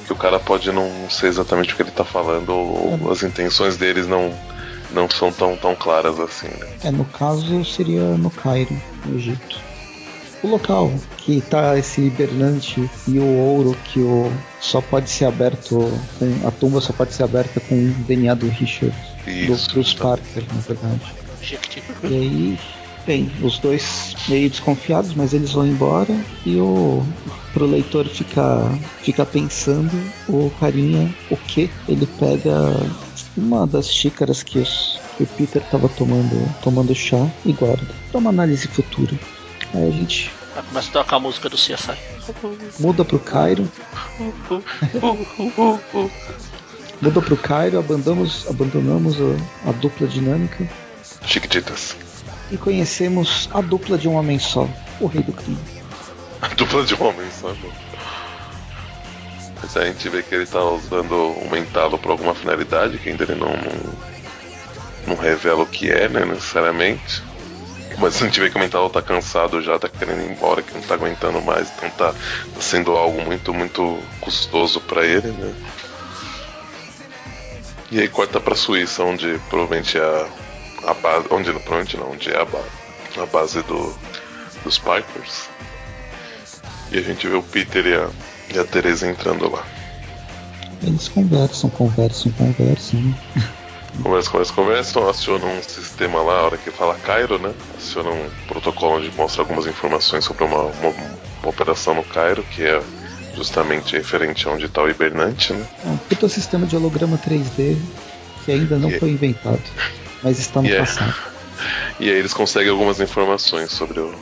que o cara pode não ser exatamente o que ele tá falando, ou, ou as intenções deles não não são tão, tão claras assim. Né? É, no caso seria no Cairo, no Egito. O local que está esse hibernante e o ouro que o só pode ser aberto com a tumba só pode ser aberta com o DNA do Richard, Isso, do Bruce tá. Parker, na verdade. E aí Bem, os dois meio desconfiados, mas eles vão embora e o pro leitor ficar fica pensando, o carinha, o que ele pega uma das xícaras que, os, que o Peter estava tomando, tomando chá e guarda para uma análise futura. Aí a gente começa a tocar a música do CSI. Muda pro Cairo. Muda pro Cairo, abandonamos, abandonamos a, a dupla dinâmica. Chiquititas e conhecemos a dupla de um homem só, o rei do crime. A dupla de um homem só, não. Mas a gente vê que ele tá usando o mentalo para alguma finalidade, que ainda ele não, não, não, revela o que é, né, necessariamente. Mas a gente vê que o mentalo tá cansado já, tá querendo ir embora, que não tá aguentando mais, então tá, tá sendo algo muito, muito custoso para ele, né. E aí corta pra Suíça, onde provavelmente a a base, onde provavelmente não, onde é a base, a base do, dos Pipers. E a gente vê o Peter e a, e a Teresa entrando lá. Eles conversam, conversam, conversam. Né? Conversam, conversam, conversam, acionam um sistema lá, a hora que fala Cairo, né? Acionam um protocolo onde mostra algumas informações sobre uma, uma, uma operação no Cairo, que é justamente referente a onde está o hibernante, né? É um puta sistema de holograma 3D que ainda não e foi inventado mas está no e passado. e aí eles conseguem algumas informações sobre o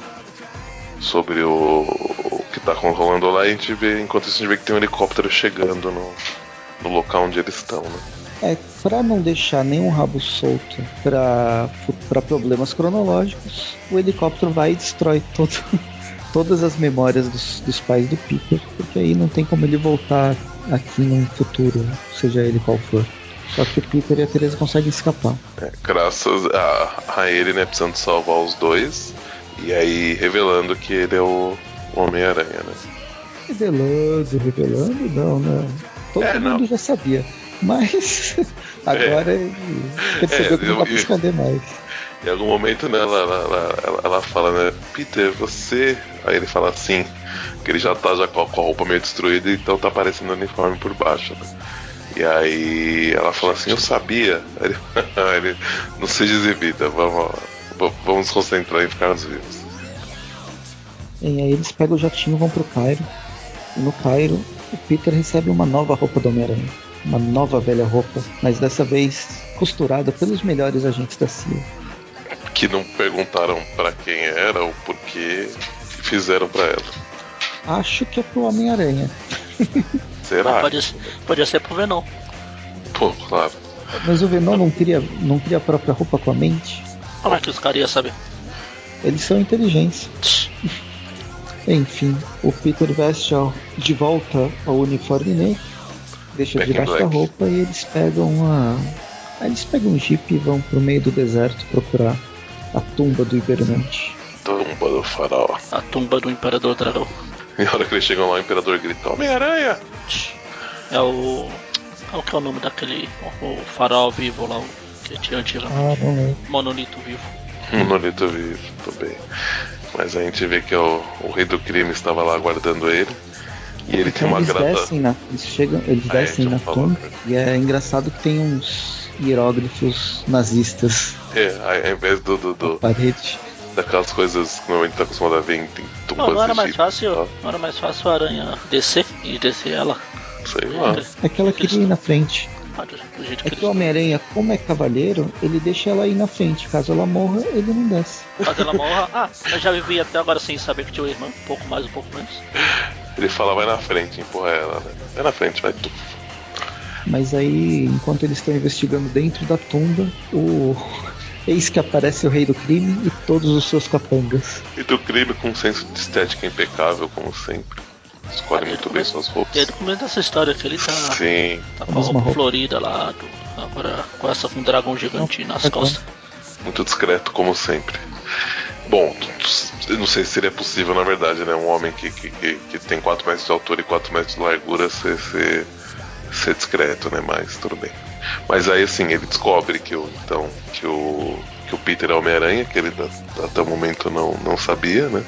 sobre o, o que está rolando lá e a gente vê, enquanto isso a gente vê que tem um helicóptero chegando no, no local onde eles estão, né? É, para não deixar nenhum rabo solto para problemas cronológicos, o helicóptero vai e destrói todo, todas as memórias dos, dos pais do Peter, porque aí não tem como ele voltar aqui num futuro, seja ele qual for. Só que o Peter e a Teresa conseguem escapar. É, graças a, a ele, né, precisando salvar os dois. E aí revelando que ele é o Homem-Aranha, né? Revelando, revelando, não, né? Todo é, mundo não. já sabia. Mas agora é. ele percebeu é, que não dá pra esconder mais. Em algum momento, né, ela, ela, ela, ela, fala, né, Peter, você. Aí ele fala assim, que ele já tá já com a, com a roupa meio destruída, então tá aparecendo o uniforme por baixo, né? E aí ela fala assim, eu sabia. Ele, ele não seja exibida, vamos, vamos nos concentrar em ficarmos vivos. E aí eles pegam o jatinho e vão pro Cairo. E no Cairo, o Peter recebe uma nova roupa do Homem-Aranha. Uma nova velha roupa, mas dessa vez costurada pelos melhores agentes da CIA. Que não perguntaram para quem era ou por que fizeram para ela. Acho que é pro Homem-Aranha. Será? Ah, pode, ser, pro Venom. Pô, claro. Mas o Venom não cria, não cria a própria roupa com a mente? Como é que os caras iam saber? Eles são inteligentes. Enfim, o Peter veste de volta ao uniforme negro, deixa Back debaixo da roupa e eles pegam uma. Aí eles pegam um jeep e vão pro meio do deserto procurar a tumba do hibernante. Tumba do farol. A tumba do Imperador Dragão. E a hora que eles chegam lá, o imperador grita: Homem-Aranha! É o. Qual que é o nome daquele. O farol vivo lá, o que tinha antigamente? Ah, não lembro. Monolito vivo. Monolito vivo também. Mas a gente vê que o, o rei do crime estava lá aguardando ele. E ele tem uma eles grata. descem na, eles chegam, eles Ah, é, descem já na tumba e é engraçado que tem uns hieróglifos nazistas É, ao invés do, do, na do- parede. Daquelas coisas que normalmente tá acostumado a ver em, tumbas Não, não era mais e fácil. tal. Não era mais fácil a aranha descer e descer ela. Sei lá. É que ela queria ir na frente. Ah, É que o. Homem-Aranha, como é cavaleiro, ele deixa ela ir na frente. Caso ela morra, ele não desce. Quando ela morra. Ah, eu já vivi até agora sem saber que tinha uma irmã. Um pouco mais, um pouco menos. Ele fala, vai na frente, empurra ela, né? Vai na frente, vai tu. Mas aí, enquanto eles estão investigando dentro da tumba, o. Eis que aparece o rei do crime e todos os seus capangas. E do crime com um senso de estética impecável, como sempre. Escolhe muito bem suas roupas. Desde o começo dessa história que ele tá, Sim. tá com a roupa roupa. florida lá, do, agora com essa com um dragão gigante nas dragão. costas. Muito discreto, como sempre. Bom, eu não sei se seria possível, na verdade, né? Um homem que, que, que, que tem 4 metros de altura e 4 metros de largura ser, ser, ser discreto, né? Mas tudo bem. Mas aí, assim, ele descobre que o, então, que o, que o Peter é Homem-Aranha, que ele até o momento não, não sabia, né?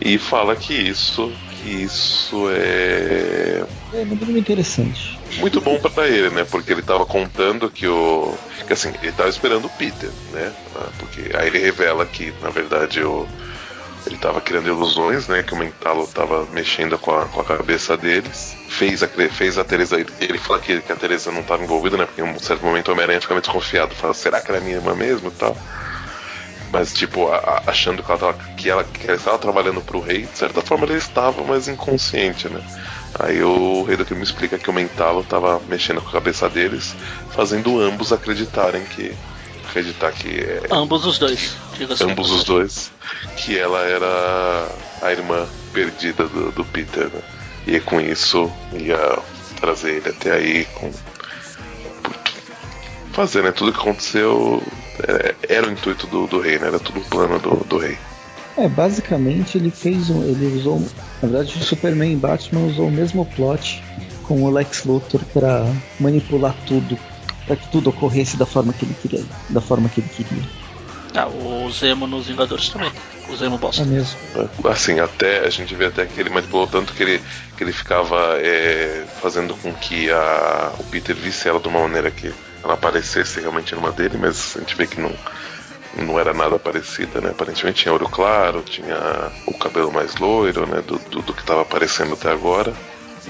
E fala que isso, que isso é É mínimo interessante. muito bom pra ele, né? Porque ele tava contando que o. Que assim, ele tava esperando o Peter, né? Ah, Porque aí ele revela que, na verdade, o. Ele tava criando ilusões, né? Que o Mentalo tava mexendo com a, com a cabeça deles. Fez a, fez a Teresa. Ele, fala que, que a Teresa não tava envolvida, né? Porque em um certo momento o Homem-Aranha fica meio desconfiado. Fala, será que ela é minha irmã mesmo tal? Mas, tipo, a- achando que ela, tava, que, ela, que ela estava trabalhando pro rei, de certa forma ele estava, mas inconsciente, né? Aí o rei do crime explica que o Mentalo estava mexendo com a cabeça deles, fazendo ambos acreditarem que. Acreditar que é, Ambos os dois, ambos os dois, que ela era a irmã perdida do, do Peter, né? E com isso ia trazer ele até aí com. Fazer, né? Tudo que aconteceu é, era o intuito do, do rei, né? Era tudo um plano do, do rei. É, basicamente ele fez um. Ele usou. Na verdade, o Superman e Batman usou o mesmo plot com o Lex Luthor pra manipular tudo. Pra que tudo ocorresse da forma que ele queria. Da forma que ele queria. Ah, o Zemo nos Vingadores também. O Zemo É bosta. mesmo. Assim, até a gente vê até que ele manipulou tanto que ele, que ele ficava é, fazendo com que a, o Peter visse ela de uma maneira que ela parecesse realmente numa dele, mas a gente vê que não, não era nada parecida, né? Aparentemente tinha olho claro, tinha o cabelo mais loiro, né? Do, do, do que estava aparecendo até agora.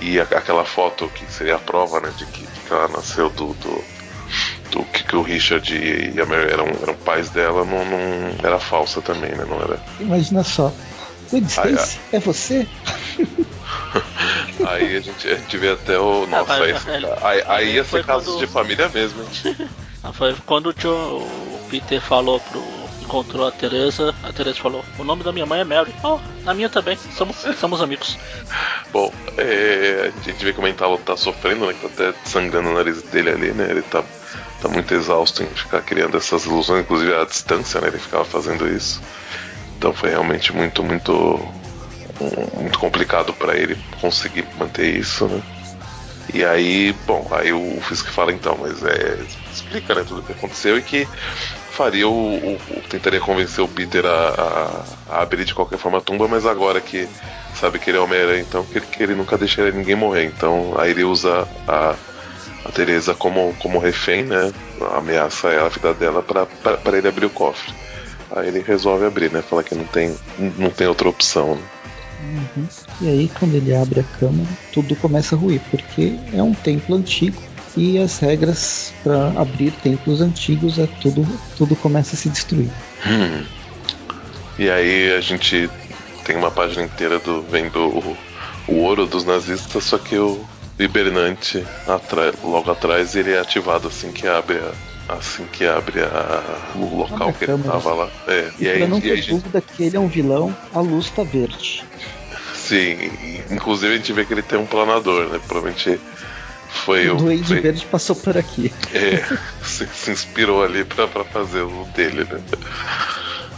E a- aquela foto que seria a prova, né? De que, de que ela nasceu do, do, do que, que o Richard e a Mary eram, eram pais dela, não, não era falsa também, né? Não era, Imagina só. Stacy, é você? Aí a gente, a gente vê até o. Nossa, vai, aí, vai, aí, aí ia ser casos quando- de família mesmo, hein? Ah, foi quando o, Tio- o Peter falou pro. encontrou a Teresa, a Teresa falou, o nome da minha mãe é Mary. Oh, a minha também. Somos, somos amigos. Bom, é, a, gente, a gente vê que o Mentalo tá sofrendo, né? Que tá até sangrando o nariz dele ali, né? Ele tá, tá muito exausto em ficar criando essas ilusões, inclusive à distância, né? Ele ficava fazendo isso. Então foi realmente muito, muito. muito complicado pra ele conseguir manter isso, né? E aí, bom, aí o Fisk fala então, mas é. explica né, tudo o que aconteceu e que faria o. o- o- tentaria convencer o Peter a, a- a abrir de qualquer forma a tumba, mas agora que sabe que ele é Homem-Aranha, então que ele, que ele nunca deixaria ninguém morrer. Então aí ele usa a, a Teresa como, como refém, né? Ameaça ela, a vida dela pra ele abrir o cofre. Aí ele resolve abrir, né? Fala que não tem, não tem outra opção, né? Uhum. E aí, quando ele abre a câmara, tudo começa a ruir, porque é um templo antigo e as regras para abrir templos antigos é tudo, tudo começa a se destruir. Hum. E aí a gente tem uma página inteira do vendo o, o ouro dos nazistas, só que o hibernante atra, logo atrás ele é ativado assim que abre a, assim que abre a, o local que ele tava lá. É. E, e aí, não ter aí, dúvida gente... que ele é um vilão, a luz tá verde. Sim, inclusive a gente vê que ele tem um planador, né? Provavelmente foi o. O Duende foi... Verde passou por aqui. É, se, se inspirou ali pra, pra fazer o dele, né?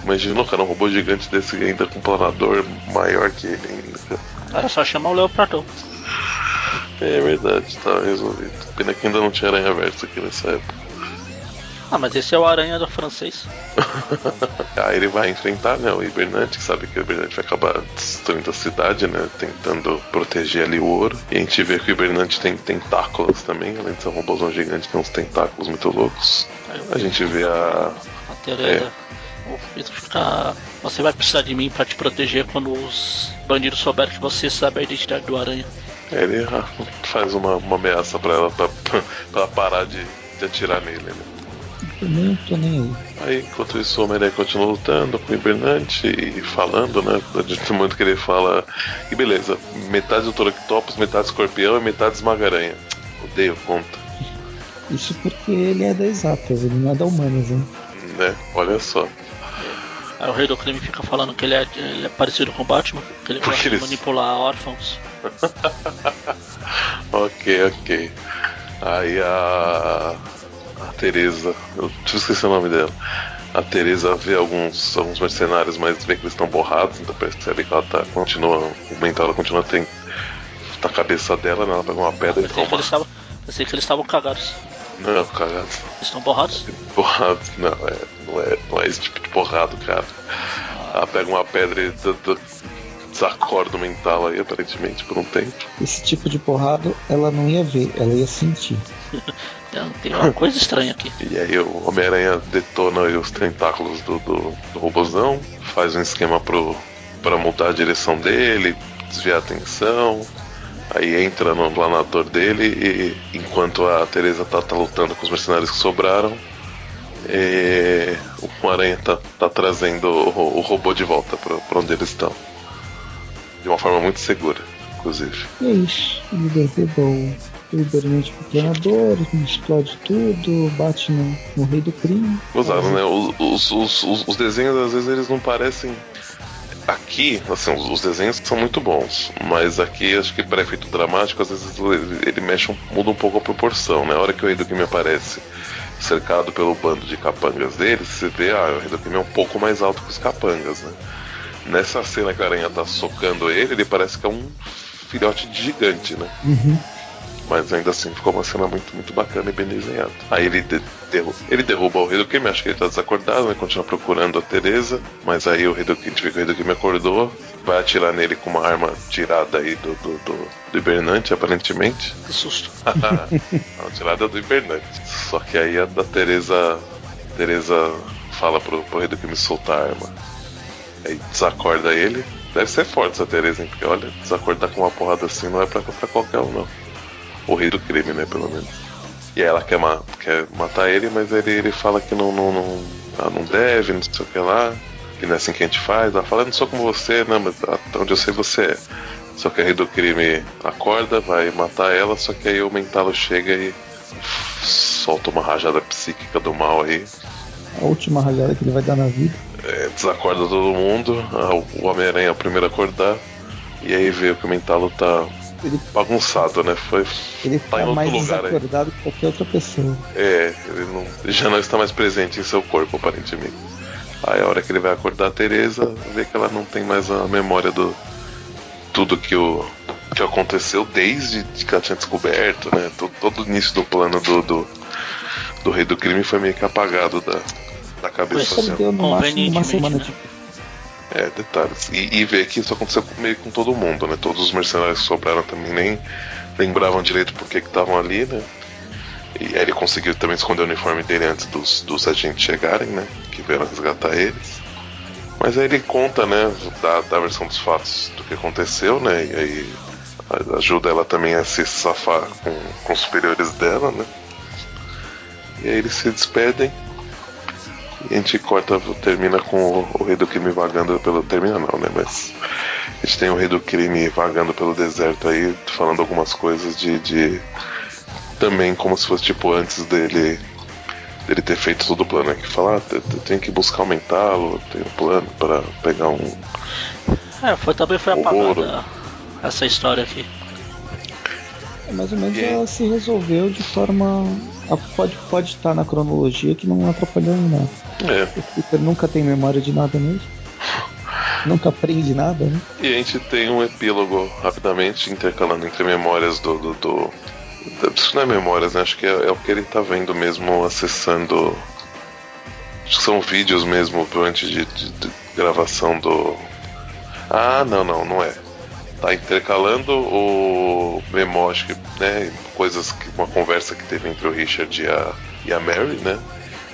Imagina, cara, um robô gigante desse ainda com um planador maior que ele ainda. Era só chamar o Leopardon. É verdade, tá resolvido. Pena que ainda não tinha aranha verso aqui nessa época. Ah, mas esse é o aranha do francês. Aí ele vai enfrentar, né, o Hibernante, que sabe que o Hibernante vai acabar destruindo a cidade, né, tentando proteger ali o ouro. E a gente vê que o Hibernante tem tentáculos também, além de ser um robôzão gigante, tem uns tentáculos muito loucos. A gente vê a... A Tereza. É. Fica... Você vai precisar de mim para te proteger quando os bandidos souberem que você sabe a identidade do aranha. Ele faz uma, uma ameaça para ela pra, pra parar de, de atirar nele, né? também não tô nem aí. Aí, enquanto isso, o Homem-Aranha continua lutando com o Hibernante e falando, né? No momento que ele fala. E beleza, metade do Toroctopus, metade escorpião e metade esmagaranha. Odeio conta. Isso porque ele é da exatas, ele não é da humanas, né? Né? Olha só. Aí o Rei do Crime fica falando que ele é, ele é parecido com o Batman, que ele gosta de manipular órfãos. ok, ok. Aí a. A Teresa, eu esqueci o nome dela. A Teresa vê alguns, alguns mercenários, mas vê que eles estão borrados, então percebe que ela tá, continua. O mental ela continua tem, na cabeça dela, né? Ela pega uma pedra e toma. Que pensei que eles estavam cagados. Não, cagados. Eles estão borrados? Borrados, não, é, não, é, não é esse tipo de borrado, cara. Ela pega uma pedra e desacorda o mental aí, aparentemente, por um tempo. Esse tipo de porrada ela não ia ver, ela ia sentir. Então, tem uma coisa estranha aqui. E aí o Homem-Aranha detona os tentáculos do, do, do robozão, faz um esquema pro, pra mudar a direção dele, desviar a atenção. Aí entra no planador dele e enquanto a Teresa tá, tá lutando com os mercenários que sobraram, é, o Aranha tá, tá trazendo o, o, robô de volta pra, pra onde eles estão. De uma forma muito segura, inclusive. E é isso. Ele derruba o hibernante com o planador, explode tudo, bate no, no rei do crime. Usado, né? Os, os, os, os, desenhos às vezes eles não parecem. Aqui, assim, os desenhos são muito bons, mas aqui acho que para efeito dramático, às vezes ele mexe, muda um pouco a proporção, né? A hora que o rei do crime aparece cercado pelo bando de capangas dele, você vê, ah, o rei do crime é um pouco mais alto que os capangas, né? Nessa cena que a aranha tá socando ele, ele parece que é um filhote de gigante, né? Uhum. Mas ainda assim ficou uma cena muito, muito bacana e bem desenhada. Aí ele, de, derruba, ele derruba o rei do crime, acho que ele tá desacordado, né? Continua procurando a Teresa, mas aí o rei do crime, vê que o rei do crime acordou, vai atirar nele com uma arma tirada aí do, do, do, do hibernante, aparentemente. Que susto. Uma tirada do hibernante. Só que aí a, a Teresa. Teresa fala pro, pro rei do crime soltar a arma. Aí desacorda ele. Deve ser forte essa Teresa, hein? Porque olha, desacordar com uma porrada assim não é pra, pra qualquer um, não o rei do crime, né, pelo menos. E ela quer, ma quer matar ele, mas ele, ele fala que não, não, não, ela não deve, não sei o que lá, que não é assim que a gente faz. Ela fala, não sou como você, não, mas até onde eu sei você é. Só que a rei do crime acorda, vai matar ela, só que aí o Mentalo chega e solta uma rajada psíquica do mal aí. A última rajada que ele vai dar na vida. É, desacorda todo mundo, o Homem-Aranha é o primeiro a acordar, e aí vê que o Mentalo tá ele, bagunçado, né? Foi, ele tá, tá em outro mais lugar desacordado aí. que qualquer outra pessoa. É, ele, não, ele já não está mais presente em seu corpo, aparentemente. Aí a hora que ele vai acordar a Teresa, vê que ela não tem mais a memória do tudo que o que aconteceu desde que ela tinha descoberto, né? Todo, todo o início do plano do, do, do, rei do crime foi meio que apagado da, da cabeça dela. Deu no máximo uma semana né? de é, detalhes. E, e ver que isso aconteceu meio com todo mundo, né? Todos os mercenários que sobraram também nem lembravam direito por que estavam ali, né? E aí ele conseguiu também esconder o uniforme dele antes dos, dos agentes chegarem, né? Que vieram resgatar eles. Mas aí ele conta, né, da, da versão dos fatos do que aconteceu, né? E aí ajuda ela também a se safar com, com os superiores dela, né? E aí eles se despedem. E a gente corta, termina com o, o rei do crime vagando pelo. Termina não, né? Mas a gente tem o rei do crime vagando pelo deserto aí, falando algumas coisas de. de também como se fosse tipo antes dele dele ter feito todo o plano. Né? Que fala, ah, tem que buscar aumentá-lo, tem um plano para pegar um. É, foi, também foi apagada essa história aqui. É, mais ou menos e... ela se resolveu de forma. Pode, pode estar na cronologia que não atrapalhou em nada. É. O Peter nunca tem memória de nada mesmo. nunca aprende nada, né? E a gente tem um epílogo rapidamente intercalando entre memórias do, do, do isso não é memórias, né? Acho que é, é, o que ele tá vendo mesmo, acessando. Acho que são vídeos mesmo antes de, de, de gravação do. Ah, não, não, não é. Tá intercalando o memo, acho que, né? Coisas que. Uma conversa que teve entre o Richard e a, e a Mary, né?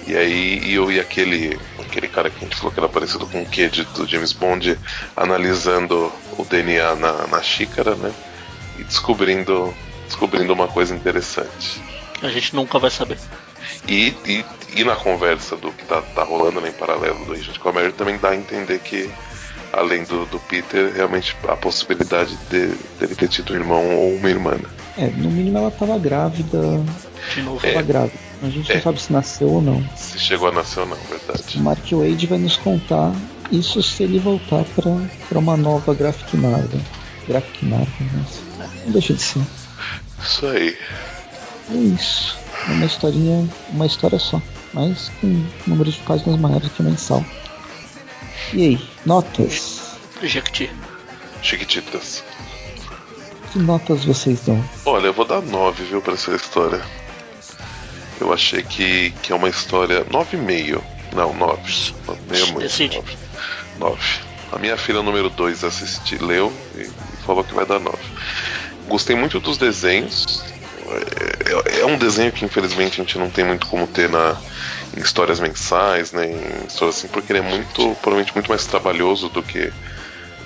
E aí, e, eu, e aquele, aquele cara que a gente falou que era parecido com o Kid do James Bond, analisando o DNA na, na xícara, né? E descobrindo descobrindo uma coisa interessante. A gente nunca vai saber. E, e, e na conversa do que tá, tá rolando né, em paralelo do Richard com a Mary também dá a entender que, além do, do Peter, realmente a possibilidade de, dele ter tido um irmão ou uma irmã. Né? É, no mínimo ela tava grávida. De novo. Tava É. grávida. A gente É. não sabe se nasceu ou não. Se chegou a nascer ou não, verdade. O Mark Wade vai nos contar isso se ele voltar pra, pra uma nova Graphic Marvel. Graphic Marvel, nossa. Não deixa de ser. Isso aí. É isso. É uma historinha, uma história só, mas com um número de páginas maiores que o mensal. E aí, notas? Jequiti. Chiquititas. Que notas vocês dão? Olha, eu vou dar 9, viu, pra essa história. Eu achei que, que é uma história 9,5. Não, 9. 9,5 é muito. Decide. 9. 9. A minha filha número 2 assisti, leu e, falou que vai dar 9. Gostei muito dos desenhos. É, é- é um desenho que infelizmente a gente não tem muito como ter na, histórias mensais, né, em histórias assim, porque ele é muito, provavelmente muito mais trabalhoso do que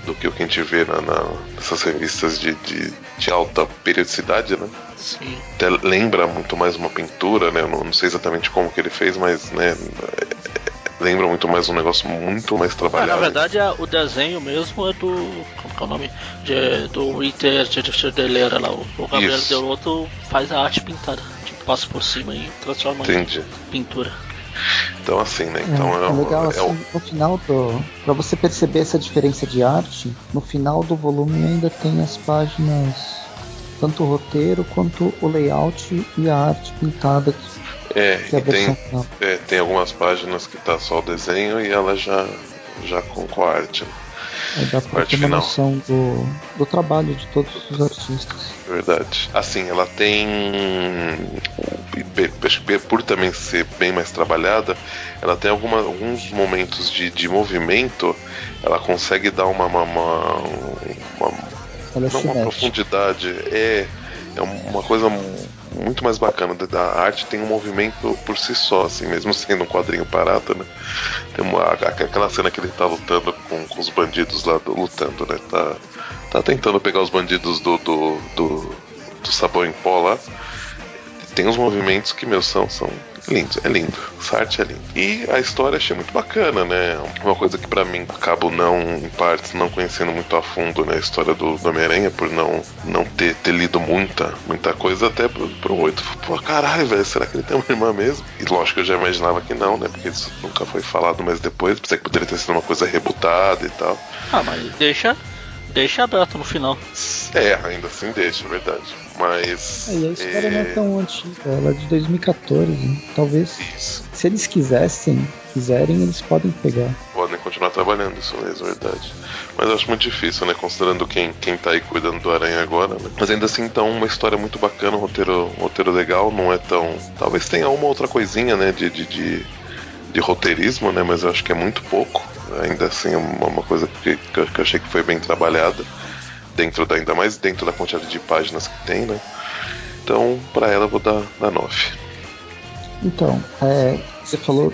do que o que a gente vê na, na- nessas revistas de, de, de alta periodicidade, né? Sim. Até lembra muito mais uma pintura, né? Eu não, não sei exatamente como que ele fez, mas né, é- lembra muito mais um negócio muito mais Ah, trabalhado. na verdade, a- o desenho mesmo é do. Como que é o nome? De, do Winter Delera lá. O, o Gabriel Isso. Delotto faz a arte pintada. Tipo, passa por cima e transforma Entendi. em pintura. Então assim, né? Então é, é, é legal é assim, um- no final do. Pra você perceber essa diferença de arte, no final do volume ainda tem as páginas, tanto o roteiro quanto o layout e a arte pintada, que, é, é e tem, é, tem algumas páginas que tá só o desenho e ela já, já com, com a arte, né? Aí dá pra ter uma final. noção do, do trabalho de todos os artistas. Verdade. Assim, ela tem. por também ser bem mais trabalhada, ela tem alguma, alguns momentos de, de movimento, ela consegue dar uma. uma, uma, uma- não uma profundidade, é, é uma coisa muito mais bacana. A arte tem um movimento por si só, assim, mesmo sendo um quadrinho parado, né? Tem uma, aquela cena que ele tá lutando com, com os bandidos lá, do- lutando, né? Tá, tá tentando pegar os bandidos do, do, do, do sabão em pó lá. Tem uns movimentos que, meu, são, são lindos. É lindo. Essa arte é linda. E a história achei muito bacana, né? Uma coisa que pra mim acabo não, em partes, não conhecendo muito a fundo né, a história do, Homem-Aranha, por não, não ter, ter lido muita, muita coisa, até pro, pro 8. Pô, caralho, velho, será que ele tem uma irmã mesmo? E lógico que eu já imaginava que não, né? Porque isso nunca foi falado mais depois. Pensei que poderia ter sido uma coisa rebutada e tal. Ah, mas deixa. Deixa aberto no final. É, ainda assim deixa, é verdade. Mas. É, e a história não é é, tão antiga, ela é de 2014. Talvez, Isso. se eles quisessem, quiserem, eles podem pegar. podem continuar trabalhando isso mesmo, é verdade. Mas eu acho muito difícil, né? Considerando quem, quem tá aí cuidando do Aranha agora, né? Mas ainda assim, então, uma história muito bacana, um roteiro, um roteiro legal, não é tão. Talvez tenha uma outra coisinha, né? De, de, de, de roteirismo, né? Mas eu acho que é muito pouco. Ainda assim, é uma, coisa que, que eu achei que foi bem trabalhada. Dentro da, ainda mais dentro da quantidade de páginas que tem, né? Então, pra ela eu vou dar, dar 9. Então, é, você falou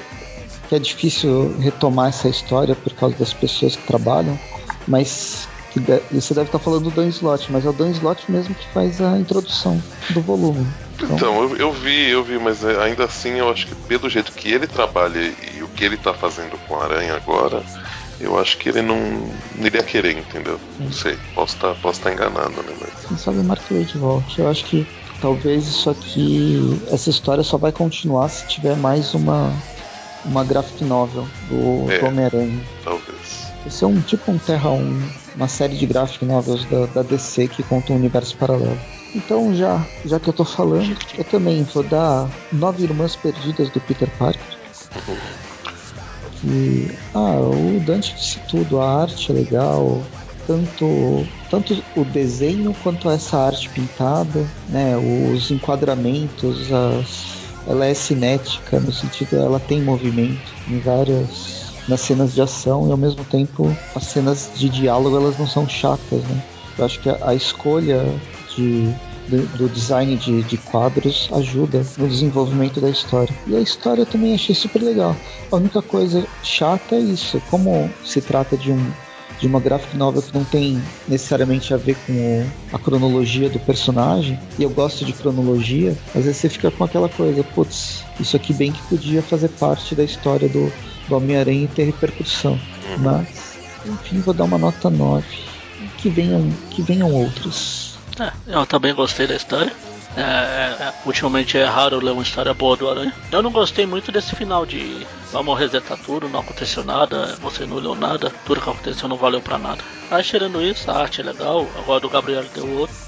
que é difícil retomar essa história por causa das pessoas que trabalham, mas você deve estar falando do Dan Slott, mas é o Dan Slott mesmo que faz a introdução do volume. Então, então eu, eu, vi, eu vi, mas é, ainda assim eu acho que pelo jeito que ele trabalha e o que ele está fazendo com a Aranha agora, eu acho que ele não, não iria querer, entendeu? Não sei, posso estar tá, posso tá enganado, né? Mas... Quem sabe o Mark Waid volte. Eu acho que talvez isso aqui, essa história só vai continuar se tiver mais uma, uma graphic novel do, é, do Homem-Aranha. Talvez. Esse é um tipo um Terra 1, uma série de graphic novels da, da DC que conta um universo paralelo. Então, já, já que eu tô falando, eu também vou dar Nove Irmãs Perdidas do Peter Parker. Ah, o Dante disse tudo, a arte é legal, tanto, tanto o desenho quanto essa arte pintada, né, os enquadramentos, as, ela é cinética no sentido ela tem movimento em várias nas cenas de ação e ao mesmo tempo as cenas de diálogo elas não são chatas, né? Eu acho que a, a escolha de do, do design de, de, quadros ajuda no desenvolvimento da história. E a história eu também achei super legal. A única coisa chata é isso, como se trata de um de uma graphic novel que não tem necessariamente a ver com a cronologia do personagem, e eu gosto de cronologia, às vezes você fica com aquela coisa, putz, isso aqui bem que podia fazer parte da história do, do Homem-Aranha e ter repercussão. Uhum. Mas, enfim, vou dar uma nota 9. Que venham, que venham outras. É, eu também gostei da história. É, é, é, ultimamente é raro ler uma história boa do Aranha. Eu não gostei muito desse final de vamos resetar tudo, não aconteceu nada, você não leu nada, tudo que aconteceu não valeu pra nada. Mas tirando isso, a arte é legal, agora do Gabriel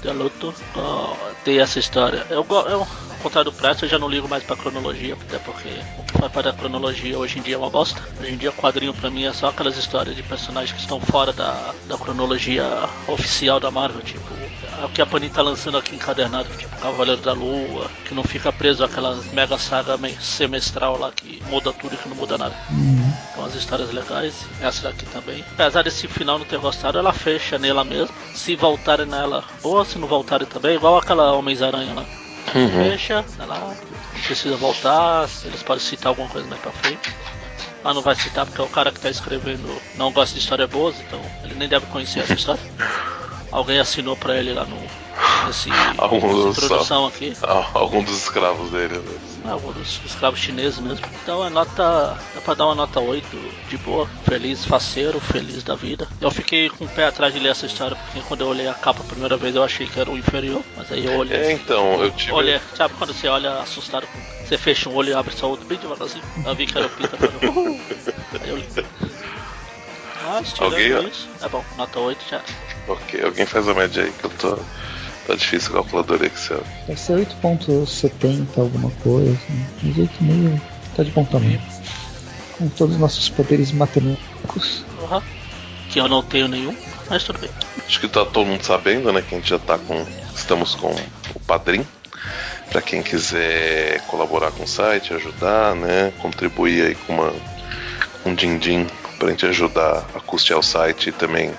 Delotto uh, tem essa história. Eu, eu, contrário do Presto, eu já não ligo mais pra cronologia, até porque o que faz parte da cronologia hoje em dia é uma bosta. Hoje em dia quadrinho pra mim é só aquelas histórias de personagens que estão fora da, da cronologia oficial da Marvel, tipo o que a Panini tá lançando aqui encadernado, tipo Cavaleiro da Lua, que não fica preso àquela mega saga semestral lá que muda tudo e que não muda nada. Uhum. Então as histórias legais, essa daqui também. Apesar desse final não ter gostado, ela fecha nela mesma. Se voltarem nela, boa, se não voltarem também, igual aquela Homens-Aranha lá. Uhum. Fecha, ela não precisa voltar, eles podem citar alguma coisa mais pra frente. Ah, não vai citar porque é o cara que tá escrevendo não gosta de histórias boas, então ele nem deve conhecer essa história. Alguém assinou pra ele lá no. Nesse, algum introdução aqui. Algum dos escravos dele. Né? Algum dos escravos chineses mesmo. Então é nota. Dá pra dar uma nota 8 de boa. Feliz, faceiro, feliz da vida. Eu fiquei com o pé atrás de ler essa história, porque quando eu olhei a capa a primeira vez eu achei que era o inferior. Mas aí eu olhei. É, então, eu tive. Olhei, sabe quando você olha assustado com. Você fecha um olho e abre só outro bem devagarzinho. Eu vi que era o falando. Uhul. Aí eu li. Mas Alguém... isso, é bom, nota 8 já. Ok, alguém faz a média aí que eu tô. Tá difícil a calculadora Excel. Deve ser 8.70 alguma coisa. Mas 8,5 tá de bom tamanho. Com todos os nossos poderes matemáticos. Uhum. Que eu não tenho nenhum, mas tudo bem. Acho que tá todo mundo sabendo, né? Que a gente já tá com. Estamos com o Padrim. Para quem quiser colaborar com o site, ajudar, né? Contribuir aí com uma um din-din pra gente ajudar a custear o site e também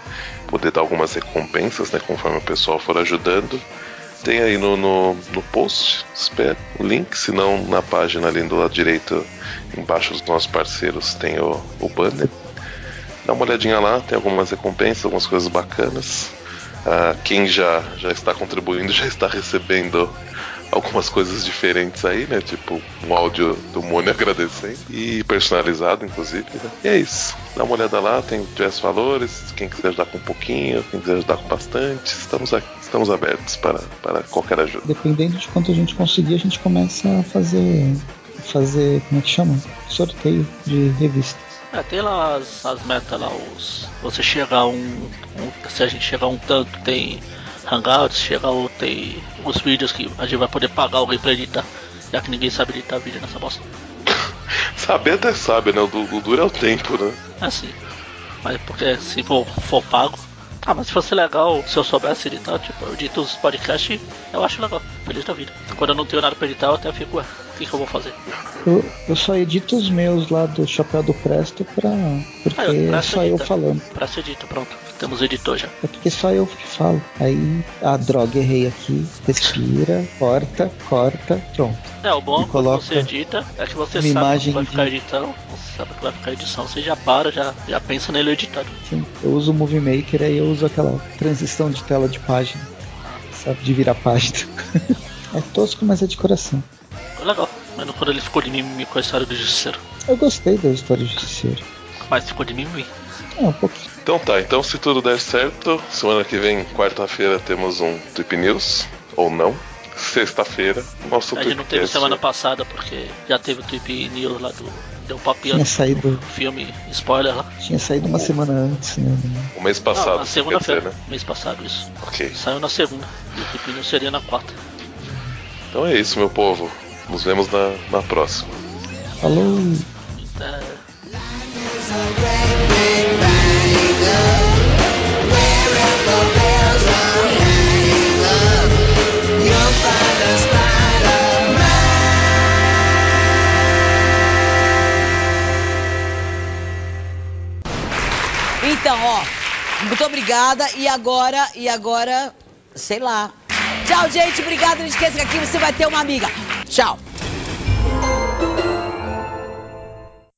poder dar algumas recompensas, né, conforme o pessoal for ajudando. Tem aí no, no, no post, espero, o link, se não na página ali do lado direito, embaixo dos nossos parceiros, tem o, o banner. Dá uma olhadinha lá, tem algumas recompensas, algumas coisas bacanas. Ah, quem já, já está contribuindo já está recebendo algumas coisas diferentes aí, né? Tipo um áudio do Mônio agradecendo e personalizado, inclusive. Né? E é isso. Dá uma olhada lá, tem diversos valores. Quem quiser ajudar com um pouquinho, quem quiser ajudar com bastante, estamos aqui, estamos abertos para, para qualquer ajuda. Dependendo de quanto a gente conseguir, a gente começa a fazer fazer, como é que chama? Sorteio de revistas. É, tem lá as, as metas lá, os. Você chega a um, um, Se a gente chegar a um tanto, tem Hangouts, chega outro, tem os vídeos que a gente vai poder pagar alguém pra editar. Já que ninguém sabe editar vídeo nessa bosta. Saber até sabe, né? O, o duro é o tempo, né? É sim. Mas porque se for, for pago. Ah, mas se fosse legal, se eu soubesse editar, tipo, eu edito os podcasts, eu acho legal, feliz da vida. Quando eu não tenho nada pra editar, eu até fico, ué, o que, que eu vou fazer? Eu, eu só edito os meus lá do Chapéu do Presto pra. Porque ah, é só edita. eu falando. Presto edita, pronto. Temos editor já. É porque só eu que falo. Aí, a ah, droga, errei aqui. Respira, corta, corta, pronto. É, o bom e quando você edita é que você sabe imagem que vai ficar editando, você sabe que vai ficar edição, você já para, já, já pensa nele editado. Sim, eu uso o Movie Maker aí eu uso aquela transição de tela de página. Sabe, de virar página. é tosco, mas é de coração. Legal, mas quando ele ficou de com a história do Justiceiro. Eu gostei da história do Justiceiro. Mas ficou de mimimi. É, um pouquinho. Então tá, então se tudo der certo, semana que vem, quarta-feira, temos um Trip News, ou não. Sexta-feira, nosso A gente não teve semana passada porque já teve o Trip News lá do. Deu um papinho Tinha saído. filme spoiler lá. Tinha saído uma semana antes, né? O mês passado. Não, na segunda-feira. Né? Mês passado, isso. Ok. Saiu na segunda. E o Trip News seria na quarta. Então é isso, meu povo. Nos vemos na, na próxima. Falou! É... Então, ó, muito obrigada. E agora, e agora, sei lá. Tchau, gente. Obrigada. Não esqueça que aqui você vai ter uma amiga. Tchau.